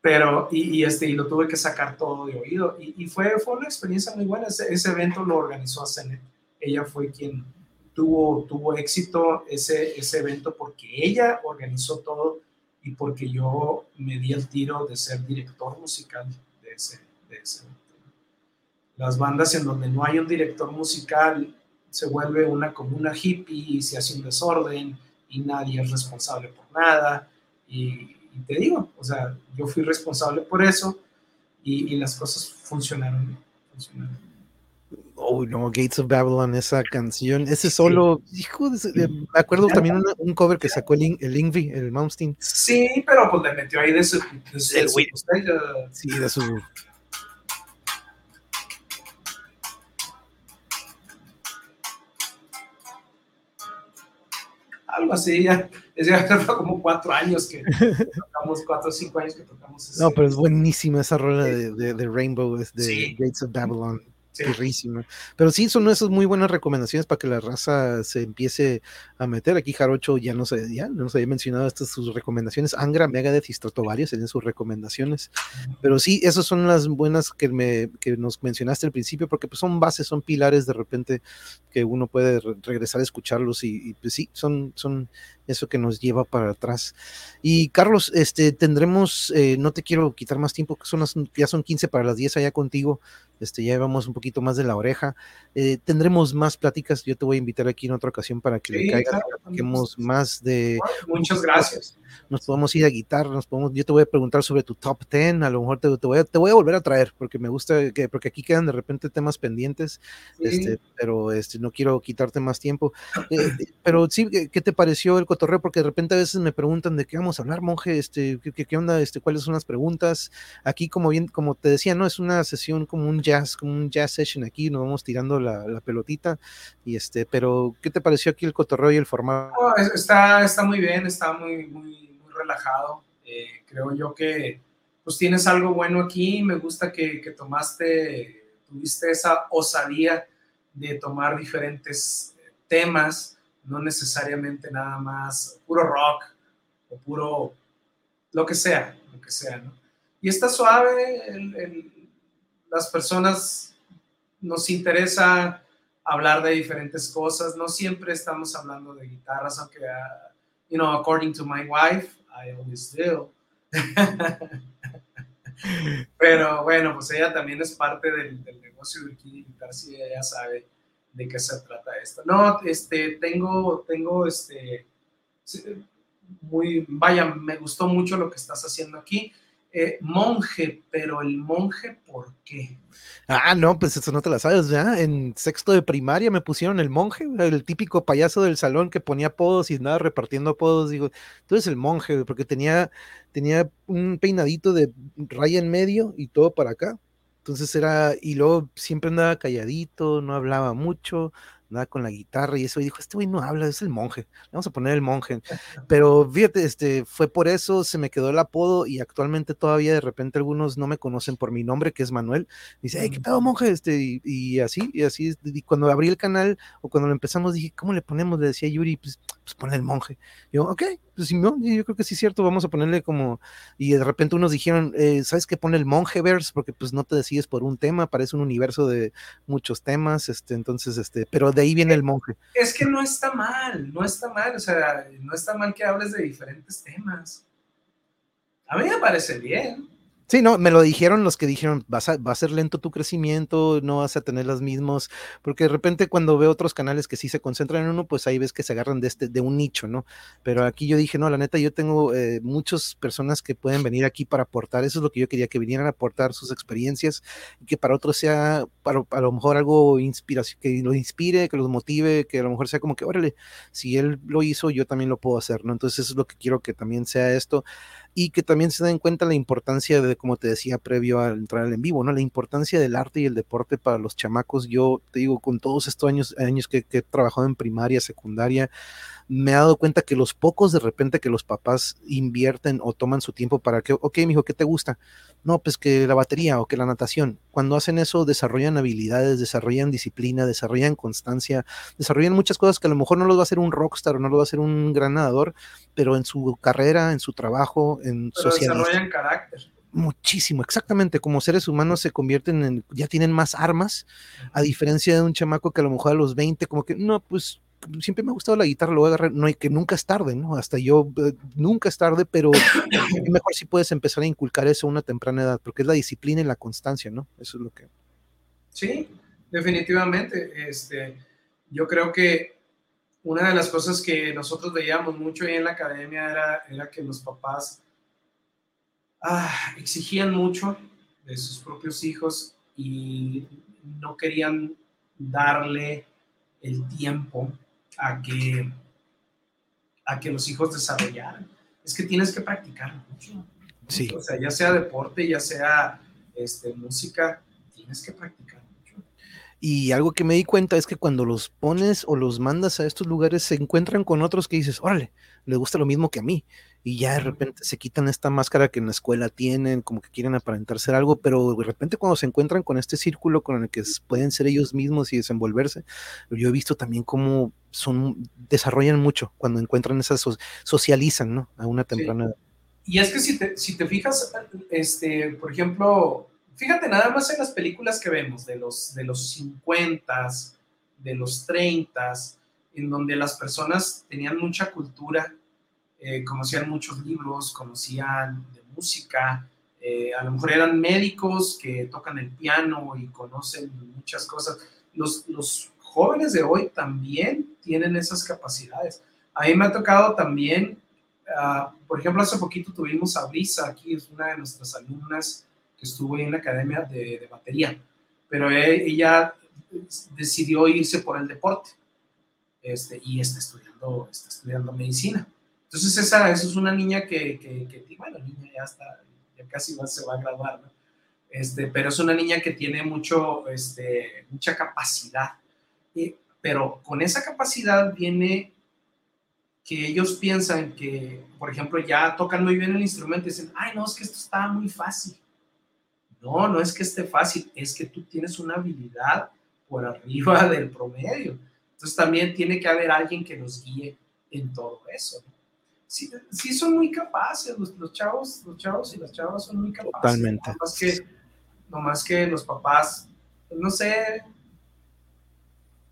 Pero, y, este, y lo tuve que sacar todo de oído. Y, fue, fue una experiencia muy buena. Ese, ese evento lo organizó Zenet ella fue quien tuvo, tuvo éxito ese, ese evento porque ella organizó todo y porque yo me di el tiro de ser director musical de ese, de ese evento. Las bandas en donde no hay un director musical se vuelve una comuna hippie y se hace un desorden y nadie es responsable por nada. Y, te digo, o sea, yo fui responsable por eso y, las cosas funcionaron. Oh, no, Gates of Babylon, esa canción, ese solo, hijo, de, me acuerdo también un cover que sacó el, el Ingvi, el Malmsteen. Sí, pero pues le metió ahí de su, de su, el Sí, de su. Algo así, ya. Es ya (laughs) como cuatro años que tocamos, cuatro o cinco años que tocamos. Ese, no, pero es buenísima esa rola de, de, de Rainbow, de Gates of Babylon. Sí. Pero sí, son esas muy buenas recomendaciones para que la raza se empiece a meter. Aquí Jarocho ya nos, ya había mencionado estas sus recomendaciones. Angra, Megadeth y Stratovarius en sus recomendaciones. Pero sí, esas son las buenas que, me, que nos mencionaste al principio, porque pues son bases, son pilares de repente que uno puede regresar a escucharlos y, y, pues sí, son, son eso que nos lleva para atrás. Y Carlos, este, tendremos, eh, no te quiero quitar más tiempo, que son las, ya son 15 para las 10 allá contigo, este, ya llevamos un poquito más de la oreja. Eh, tendremos más pláticas, yo te voy a invitar aquí en otra ocasión para que le caiga, más de... Muchas gracias. Nos podemos ir a guitarra, nos podemos, yo te voy a preguntar sobre tu top 10, a lo mejor te, voy, a, te voy a volver a traer, porque me gusta, que, porque aquí quedan de repente temas pendientes, este, pero este, no quiero quitarte más tiempo. Eh, pero sí, ¿qué te pareció el cotorreo? Porque de repente a veces me preguntan de qué vamos a hablar, monje, este, qué, qué onda, este, cuáles son las preguntas. Aquí, como bien, como te decía, no es una sesión como un jazz, como un jazz session aquí, nos vamos tirando la, la pelotita, y este, pero ¿qué te pareció aquí el cotorreo y el formato? está, está muy bien, está muy, muy, muy relajado. Eh, creo yo que pues tienes algo bueno aquí, me gusta que, que tomaste, tuviste esa osadía de tomar diferentes temas, no necesariamente nada más puro rock o puro lo que sea, lo que sea, ¿no? Y está suave, las personas nos interesa hablar de diferentes cosas, no siempre estamos hablando de guitarras, aunque, uh, you know, according to my wife, I always do. (laughs) Pero bueno, pues ella también es parte del, negocio de guitarras y ella sabe de qué se trata esto. No, este, tengo, tengo, este, muy, vaya, me gustó mucho lo que estás haciendo aquí. Eh, monje, pero el monje, ¿por qué? Ah, no, pues eso no te la sabes, ¿ya? En sexto de primaria me pusieron el monje, el típico payaso del salón que ponía apodos y nada repartiendo apodos. Digo, tú eres el monje, porque tenía, tenía un peinadito de raya en medio y todo para acá. Entonces era, y luego siempre andaba calladito, no hablaba mucho, nada con la guitarra y eso, y dijo, este güey no habla, es el monje, vamos a poner el monje. (laughs) Pero fíjate, este, fue por eso, se me quedó el apodo y actualmente todavía de repente algunos no me conocen por mi nombre, que es Manuel, dice, hey, ¿qué pedo monje? Este, y, así, y así, y cuando abrí el canal o cuando lo empezamos dije, ¿cómo le ponemos? Le decía Yuri, pues, pues ponle el monje. yo, ok, pues no, yo creo que sí es cierto, vamos a ponerle como, y de repente unos dijeron, eh, ¿sabes qué? Pone el monjeverse, porque pues no te decides por un tema, parece un universo de muchos temas, este, entonces, este, pero de ahí viene el monje. Es que no está mal, no está mal, o sea, no está mal que hables de diferentes temas. A mí me parece bien. Sí, no, me lo dijeron los que dijeron, vas a, va a ser lento tu crecimiento, no vas a tener los mismos, porque de repente cuando veo otros canales que sí se concentran en uno, pues ahí ves que se agarran de este, de un nicho, ¿no? Pero aquí yo dije, no, la neta, yo tengo eh, muchas personas que pueden venir aquí para aportar, eso es lo que yo quería, que vinieran a aportar sus experiencias y que para otros sea, para, a lo mejor algo inspiración, que lo inspire, que los motive, que a lo mejor sea como que, órale, si él lo hizo, yo también lo puedo hacer, ¿no? Entonces eso es lo que quiero que también sea esto y que también se den cuenta la importancia de, como te decía previo a entrar en vivo, ¿no? La importancia del arte y el deporte para los chamacos. Yo te digo, con todos estos años, años que, que he trabajado en primaria, secundaria, me he dado cuenta que los pocos de repente que los papás invierten o toman su tiempo para que, ok, mijo, ¿qué te gusta? No, pues que la batería o que la natación. Cuando hacen eso, desarrollan habilidades, desarrollan disciplina, desarrollan constancia, desarrollan muchas cosas que a lo mejor no los va a hacer un rockstar o no lo va a hacer un gran nadador, pero en su carrera, en su trabajo, en pero desarrollan carácter muchísimo, exactamente, como seres humanos se convierten en, ya tienen más armas, a diferencia de un chamaco que a lo mejor a los 20, como que, no, pues siempre me ha gustado la guitarra, lo voy a agarrar, no hay que nunca es tarde, ¿no? Hasta yo, eh, nunca es tarde, pero (coughs) mejor si puedes empezar a inculcar eso a una temprana edad, porque es la disciplina y la constancia, ¿no? Eso es lo que... Sí, definitivamente. Este, yo creo que una de las cosas que nosotros veíamos mucho ahí en la academia era, era que los papás ah, exigían mucho de sus propios hijos y no querían darle el tiempo a que, a que los hijos desarrollaran. Es que tienes que practicar mucho. Sí. O sea, ya sea deporte, ya sea este, música, tienes que practicar mucho. Y algo que me di cuenta es que cuando los pones o los mandas a estos lugares, se encuentran con otros que dices, órale, le gusta lo mismo que a mí y ya de repente se quitan esta máscara que en la escuela tienen, como que quieren aparentar ser algo, pero de repente cuando se encuentran con este círculo con el que pueden ser ellos mismos y desenvolverse, yo he visto también cómo son, desarrollan mucho cuando encuentran esas, socializan, ¿no? A una temprana edad. Y es que si te, si te fijas, este, por ejemplo, fíjate nada más en las películas que vemos de los, de los 50, de los 30, en donde las personas tenían mucha cultura eh, conocían muchos libros, conocían de música, eh, a lo mejor eran médicos que tocan el piano y conocen muchas cosas. Los, los jóvenes de hoy también tienen esas capacidades. A mí me ha tocado también, uh, por ejemplo, hace poquito tuvimos a Brisa, aquí es una de nuestras alumnas que estuvo en la academia de, de batería, pero ella decidió irse por el deporte este, y está estudiando, está estudiando medicina. Entonces, esa, esa es una niña que, que, que, bueno, niña ya está, ya casi se va a graduar, ¿no? Este, pero es una niña que tiene mucho, este, mucha capacidad. Y, pero con esa capacidad viene que ellos piensan que, por ejemplo, ya tocan muy bien el instrumento y dicen, ay, no, es que esto está muy fácil. No, no es que esté fácil, es que tú tienes una habilidad por arriba (laughs) del promedio. Entonces también tiene que haber alguien que nos guíe en todo eso. sí, sí son muy capaces, los, los, chavos, los chavos y las chavas son muy capaces. Totalmente. No más que, no más que los papás, no sé,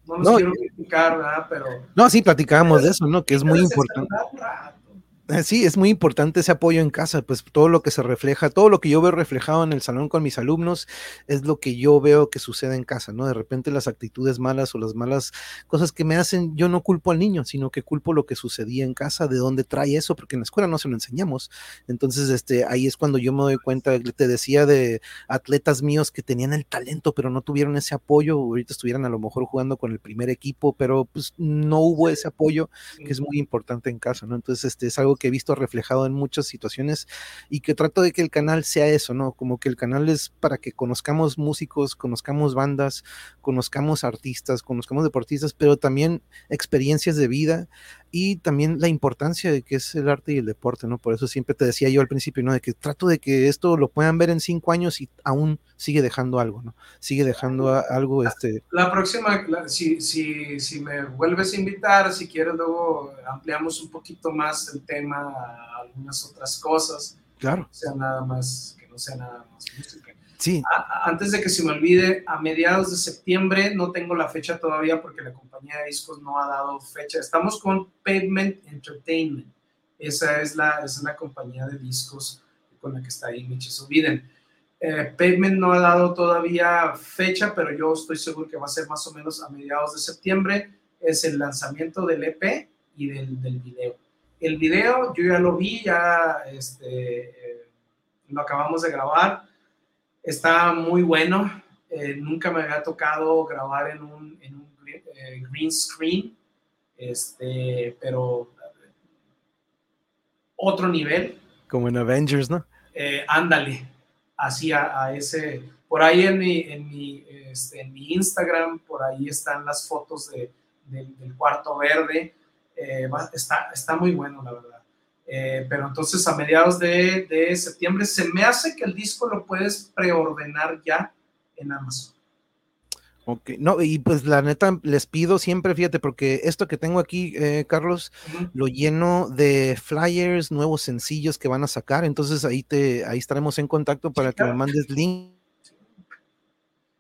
no los no, quiero criticar, ¿verdad? Pero... No, sí, platicábamos de eso, ¿no? Que es muy importante. Sí, es muy importante ese apoyo en casa, pues todo lo que se refleja, todo lo que yo veo reflejado en el salón con mis alumnos es lo que yo veo que sucede en casa, ¿no? De repente las actitudes malas o las malas cosas que me hacen, yo no culpo al niño, sino que culpo lo que sucedía en casa, de dónde trae eso, porque en la escuela no se lo enseñamos. Entonces, este, ahí es cuando yo me doy cuenta, te decía de atletas míos que tenían el talento, pero no tuvieron ese apoyo, ahorita estuvieran a lo mejor jugando con el primer equipo, pero pues no hubo ese apoyo que es muy importante en casa, ¿no? Entonces, este es algo que he visto reflejado en muchas situaciones y que trato de que el canal sea eso, ¿no? Como que el canal es para que conozcamos músicos, conozcamos bandas, conozcamos artistas, conozcamos deportistas, pero también experiencias de vida y también la importancia de que es el arte y el deporte, ¿no? Por eso siempre te decía yo al principio, ¿no? De que trato de que esto lo puedan ver en cinco años y aún sigue dejando algo, ¿no? Sigue dejando algo, este... La próxima, si, si, si me vuelves a invitar, si quieres luego ampliamos un poquito más el tema a algunas otras cosas. Claro. sea nada más, que no sea nada más música. Antes de que se me olvide, a mediados de septiembre, no tengo la fecha todavía porque la compañía de discos no ha dado fecha. Estamos con Pavement Entertainment. Esa es la, es la compañía de discos con la que está ahí Michi Subiden. Eh, Pavement no ha dado todavía fecha, pero yo estoy seguro que va a ser más o menos a mediados de septiembre. Es el lanzamiento del EP y del, del video. El video yo ya lo vi, ya este, eh, lo acabamos de grabar Está muy bueno. Eh, nunca me había tocado grabar en un, en un eh, green screen, este, pero otro nivel. Como en Avengers, ¿no? Eh, ándale, así a, ese, por ahí en mi, en, mi, este, en mi Instagram, por ahí están las fotos de, del cuarto verde. está, está muy bueno, la verdad. Eh, pero entonces a mediados de, septiembre se me hace que el disco lo puedes preordenar ya en Amazon. Ok, no, y pues la neta les pido siempre, fíjate, porque esto que tengo aquí, eh, Carlos, lo lleno de flyers, nuevos sencillos que van a sacar, entonces ahí te, ahí estaremos en contacto para que me mandes link.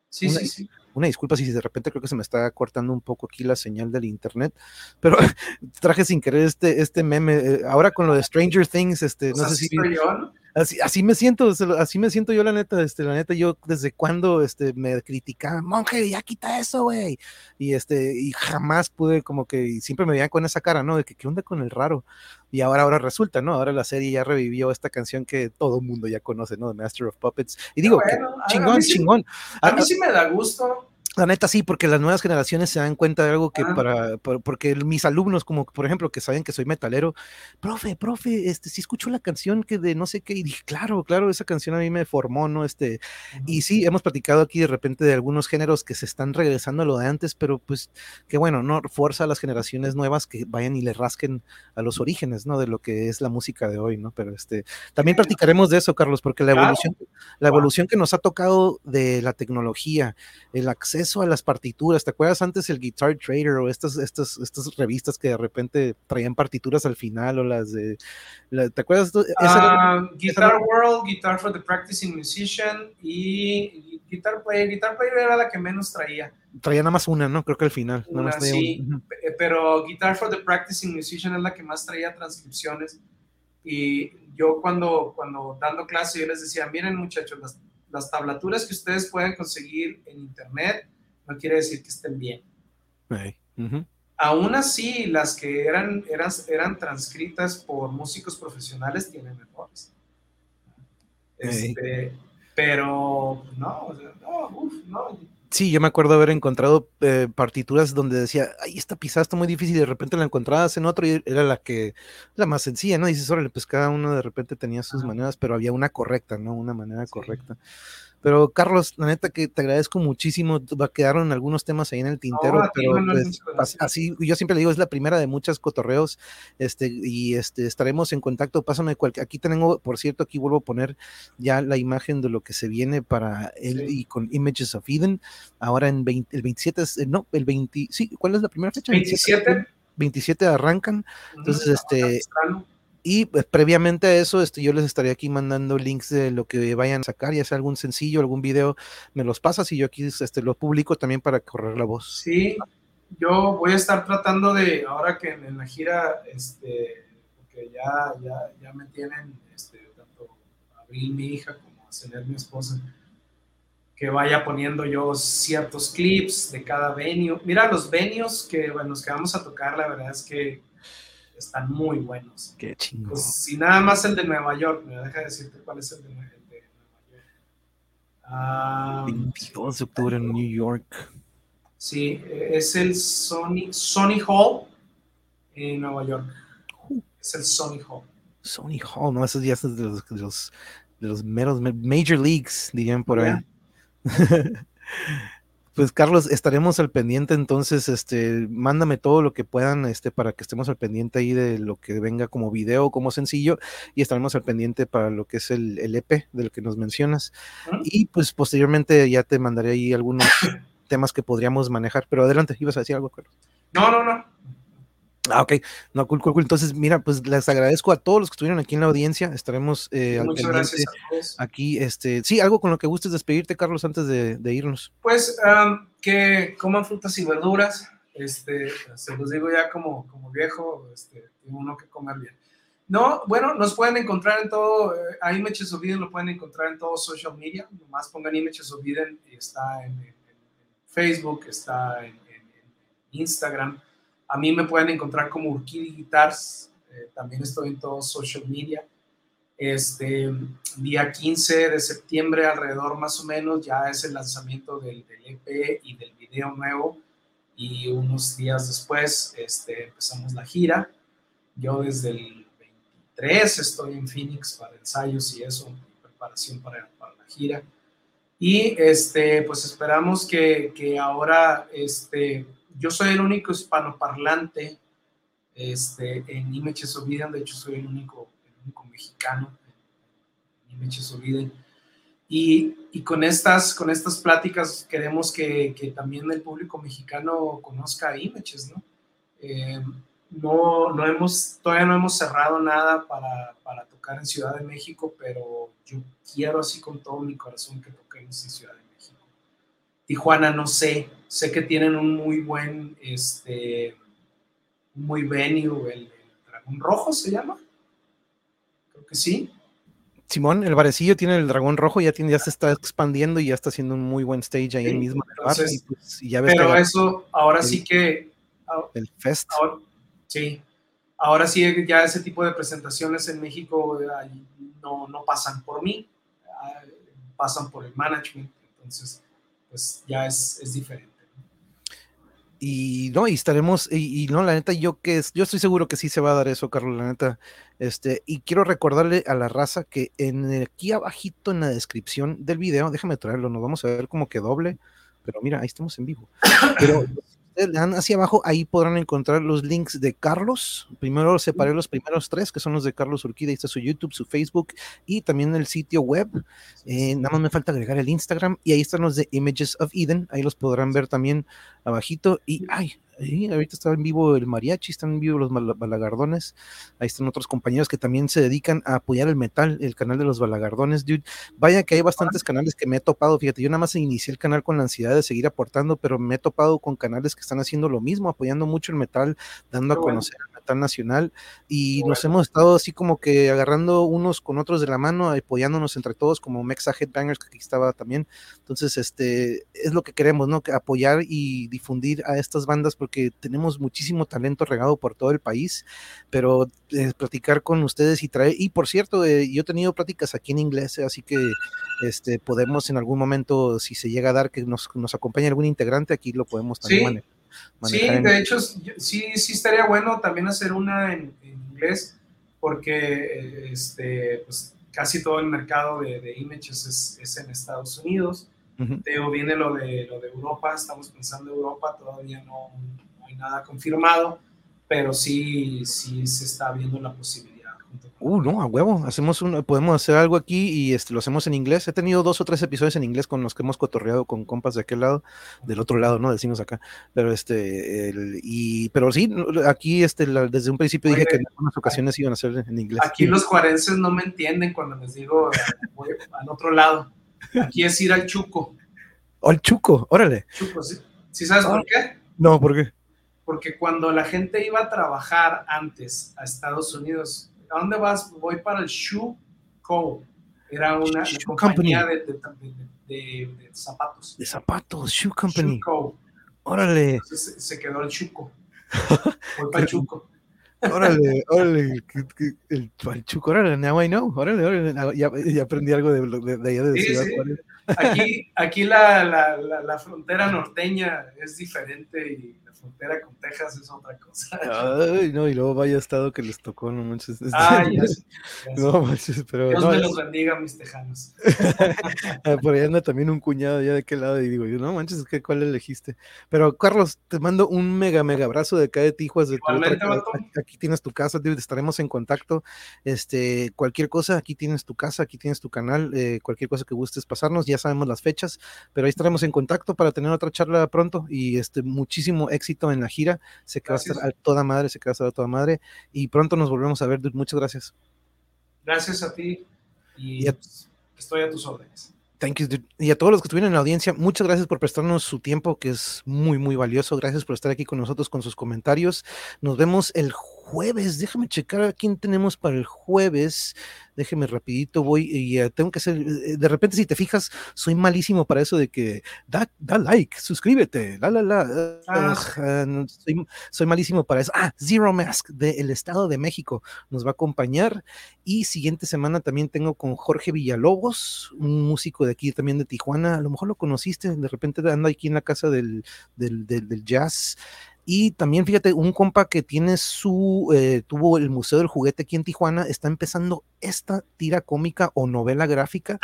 Sí, sí, sí una disculpa si de repente creo que se me está cortando un poco aquí la señal del internet, pero (laughs) traje sin querer este, este meme. Eh, ahora con lo de Stranger Things, este, no sé si. Así, así, me siento, así me siento yo la neta, este, la neta, yo desde cuando este, me criticaban, monje, ya quita eso, güey. Y este, y jamás pude como que, siempre me veían con esa cara, ¿no? De que qué onda con el raro. Y ahora, ahora resulta, ¿no? Ahora la serie ya revivió esta canción que todo el mundo ya conoce, ¿no? The Master of Puppets. Y digo, chingón, chingón. A mí sí me da gusto la neta sí, porque las nuevas generaciones se dan cuenta de algo que ah. para, porque mis alumnos, como por ejemplo, que saben que soy metalero, profe, profe, este, sí escucho la canción que de no sé qué, y dije, claro, claro, esa canción a mí me formó, ¿no? Este, y sí, hemos platicado aquí de repente de algunos géneros que se están regresando a lo de antes, pero pues, que bueno, ¿no? Fuerza a las generaciones nuevas que vayan y le rasquen a los orígenes, ¿no? De lo que es la música de hoy, ¿no? Pero este, también platicaremos de eso, Carlos, porque la evolución, la evolución que nos ha tocado de la tecnología, el acceso eso a las partituras. ¿Te acuerdas antes el Guitar Trader o estas, estas, estas revistas que de repente traían partituras al final o las de... ¿Te acuerdas? Ah, Guitar World, Guitar for the Practicing Musician y Guitar Player. Guitar Player era la que menos traía. Traía nada más una, ¿no? Creo que al final. sí, pero Guitar for the Practicing Musician es la que más traía transcripciones. Y yo cuando, cuando dando clase, yo les decía, miren muchachos, las las tablaturas que ustedes pueden conseguir en internet no quiere decir que estén bien. Aún así, las que eran, eran, eran transcritas por músicos profesionales tienen errores. Este, pero no, no, uf, no, Sí, yo me acuerdo haber encontrado eh, partituras donde decía, ay, esta pisada está muy difícil, y de repente la encontrabas en otro y era la que, la más sencilla, ¿no? Y dices, órale, pues cada uno de repente tenía sus maneras, pero había una correcta, ¿no? Una manera correcta. Pero Carlos, la neta que te agradezco muchísimo. Quedaron algunos temas ahí en el tintero, pero pues, así, yo siempre le digo, es la primera de muchas cotorreos. Este, y este, estaremos en contacto. Pásame cualquier. Aquí tengo, por cierto, aquí vuelvo a poner ya la imagen de lo que se viene para él y con Images of Eden. Ahora en el 27, eh, no, el 20, sí, ¿cuál es la primera fecha? 27. 27 arrancan. Entonces, este. Y pues, previamente a eso, este, yo les estaría aquí mandando links de lo que vayan a sacar, ya sea algún sencillo, algún video, me los pasas y yo aquí este, lo publico también para correr la voz. Sí, yo voy a estar tratando de, ahora que en, la gira, este, porque ya, ya, ya me tienen, este, tanto Abril, mi hija, como a Celer, mi esposa, que vaya poniendo yo ciertos clips de cada venue. Mira, los venues que, bueno, los que vamos a tocar, la verdad es que están muy buenos. Qué chingo. Pues, si nada más el de Nueva York, me deja decirte cuál es el de, Nueva York. Ah, 22 de octubre en New York. Sí, es el Sony, Sony Hall en Nueva York. Es el Sony Hall. Sony Hall, no, esos días de los, de los, de los meros Major Leagues, dirían por ahí. (laughs) Pues Carlos, estaremos al pendiente entonces, este, mándame todo lo que puedan, este, para que estemos al pendiente ahí de lo que venga como video, como sencillo, y estaremos al pendiente para lo que es el, el EP del que nos mencionas. Y pues posteriormente ya te mandaré ahí algunos (coughs) temas que podríamos manejar, pero adelante, ibas a decir algo, Carlos. No, no, no. Ah, ok. No, cool, cool, cool. Entonces, mira, pues les agradezco a todos los que estuvieron aquí en la audiencia. Estaremos eh, al Muchas gracias a todos. aquí. Este, sí, algo con lo que gustes despedirte, Carlos, antes de, de irnos. Pues um, que coman frutas y verduras. Este, se los digo ya como, como viejo, este, uno que comer bien. No, bueno, nos pueden encontrar en todo, eh, a Images of Eden lo pueden encontrar en todo social media. Nomás pongan Images of Eden está en, en, en Facebook, está en, en Instagram. A mí me pueden encontrar como Urquidi Guitars, eh, también estoy en todo social media. Este día 15 de septiembre, alrededor más o menos, ya es el lanzamiento del, del EP y del video nuevo. Y unos días después este, empezamos la gira. Yo desde el 23 estoy en Phoenix para ensayos y eso, preparación para, para la gira. Y este, pues esperamos que, que ahora este, yo soy el único hispanoparlante este, en Imeches Oviden, de hecho soy el único, mexicano en Imeches Oviden. Y, con, estas, con estas pláticas queremos que, también el público mexicano conozca a Imeches, ¿no? Eh, no, no hemos, todavía no hemos cerrado nada para, para, tocar en Ciudad de México, pero yo quiero así con todo mi corazón que toquemos en Ciudad de México. Tijuana, no sé, sé que tienen un muy buen, este, muy venue, el, el Dragón Rojo se llama, creo que sí. Simón, el barecillo tiene el dragón rojo, ya, tiene, ya se está expandiendo y ya está haciendo un muy buen stage ahí sí, mismo. Entonces, y pues, y ya ves pero eso, ahora el, sí que... El fest. Ahora, sí, ahora sí ya ese tipo de presentaciones en México no, no pasan por mí, pasan por el management, entonces pues ya es, es diferente y no, y estaremos, y, no, la neta, yo que yo estoy seguro que sí se va a dar eso, Carlos, la neta. Este, y quiero recordarle a la raza que en aquí abajito en la descripción del video, déjame traerlo, nos vamos a ver como que doble, pero mira, ahí estamos en vivo. Pero le dan hacia abajo, ahí podrán encontrar los links de Carlos. Primero separé los primeros tres, que son los de Carlos Urquida. Ahí está su YouTube, su Facebook y también el sitio web. Eh, nada más me falta agregar el Instagram y ahí están los de Images of Eden. Ahí los podrán ver también abajito. Y ay, ahí, ahorita está en vivo el mariachi, están en vivo los balagardones. Ahí están otros compañeros que también se dedican a apoyar el metal, el canal de los balagardones, dude. Vaya que hay bastantes canales que me he topado. Fíjate, yo nada más inicié el canal con la ansiedad de seguir aportando, pero me he topado con canales que están haciendo lo mismo, apoyando mucho el metal, dando a conocer el metal nacional. Y nos hemos estado así como que agarrando unos con otros de la mano, apoyándonos entre todos, como Mexa Headbangers, que aquí estaba también. Entonces, este es lo que queremos, ¿no? Que apoyar y difundir a estas bandas porque tenemos muchísimo talento regado por todo el país, pero eh, platicar con ustedes y traer, y por cierto, eh, yo he tenido pláticas aquí en inglés, así que este, podemos en algún momento, si se llega a dar que nos, nos acompañe algún integrante, aquí lo podemos también sí. manejar. Sí, de hecho, sí, sí estaría bueno también hacer una en, en inglés, porque este, pues, casi todo el mercado de, de images es, es en Estados Unidos. Uh -huh. Teo, viene lo de, lo de Europa, estamos pensando en Europa, todavía no, no, hay nada confirmado, pero sí, sí se está viendo la posibilidad. Uh, no, a huevo, hacemos un, podemos hacer algo aquí y este, lo hacemos en inglés. He tenido dos o tres episodios en inglés con los que hemos cotorreado con compas de aquel lado, del otro lado, ¿no? Decimos acá. Pero este, el, y, pero sí, aquí este, la, desde un principio Oye, dije que en algunas ocasiones iban a ser en inglés. Aquí los juarenses no me entienden cuando les digo voy al otro lado. Aquí es ir al Chuco. ¿O al Chuco? Órale. Chuco, ¿sí? ¿Sí sabes por qué? No, ¿por qué? Porque cuando la gente iba a trabajar antes a Estados Unidos, ¿a dónde vas? Voy para el Shoe Co. Era una compañía de, de, zapatos. De zapatos, Shoe Company. Shoe Co. Órale. se, quedó el Chuco. (laughs) Voy para el Chuco. Órale, órale, el, el, Chuco, órale, now I know, órale, órale, ya, ya aprendí algo de, de, de allá de sí, Ciudad sí. Aquí, aquí la, la, la, la, frontera norteña es diferente y frontera con Texas es otra cosa. Ay, no, y luego vaya estado que les tocó, no manches. Ay, ya No manches, pero. Dios me los bendiga, mis tejanos. (laughs) Ah, por ahí anda también un cuñado ya de qué lado, y digo, yo, no manches, ¿qué, ¿cuál elegiste? Pero, Carlos, te mando un mega, mega abrazo de acá de Tijuas. De aquí, tienes tu casa, estaremos en contacto. Este, cualquier cosa, aquí tienes tu casa, aquí tienes tu canal, eh, cualquier cosa que gustes pasarnos, ya sabemos las fechas, pero ahí estaremos en contacto para tener otra charla pronto y este, muchísimo éxito en la gira. Se queda a toda madre, se queda a toda madre. Y pronto nos volvemos a ver, Muchas gracias. Gracias a ti. Y, estoy a tus órdenes. Thank you, Y a todos los que estuvieron en la audiencia, muchas gracias por prestarnos su tiempo, que es muy, muy valioso. Gracias por estar aquí con nosotros con sus comentarios. Nos vemos el jueves. Déjame checar a quién tenemos para el jueves. Déjeme rapidito, voy y eh, tengo que hacer, eh, de repente si te fijas, soy malísimo para eso de que da, da like, suscríbete, la, la, la. Ah. soy, soy, malísimo para eso. Ah, Zero Mask del Estado de México nos va a acompañar. Y siguiente semana también tengo con Jorge Villalobos, un músico de aquí también de Tijuana. A lo mejor lo conociste, de repente anda aquí en la casa del, del, del, del jazz. Y también, fíjate, un compa que tiene su, eh, tuvo el Museo del Juguete aquí en Tijuana, está empezando esta tira cómica o novela gráfica.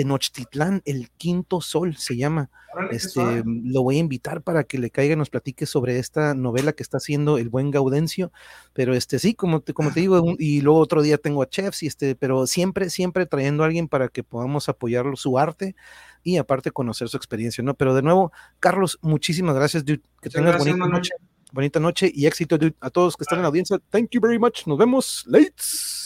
Tenochtitlán, el quinto sol se llama. Este, lo voy a invitar para que le caiga y nos platique sobre esta novela que está haciendo el buen Gaudencio. Pero este sí, como te, como te digo, y luego otro día tengo a Chefs, y este, pero siempre, siempre trayendo a alguien para que podamos apoyar su arte y aparte conocer su experiencia, ¿no? Pero de nuevo, Carlos, muchísimas gracias, dude. Que tengas bonita noche. Bonita noche y éxito, dude. A todos que están en la audiencia, thank you very much. Nos vemos. Lates.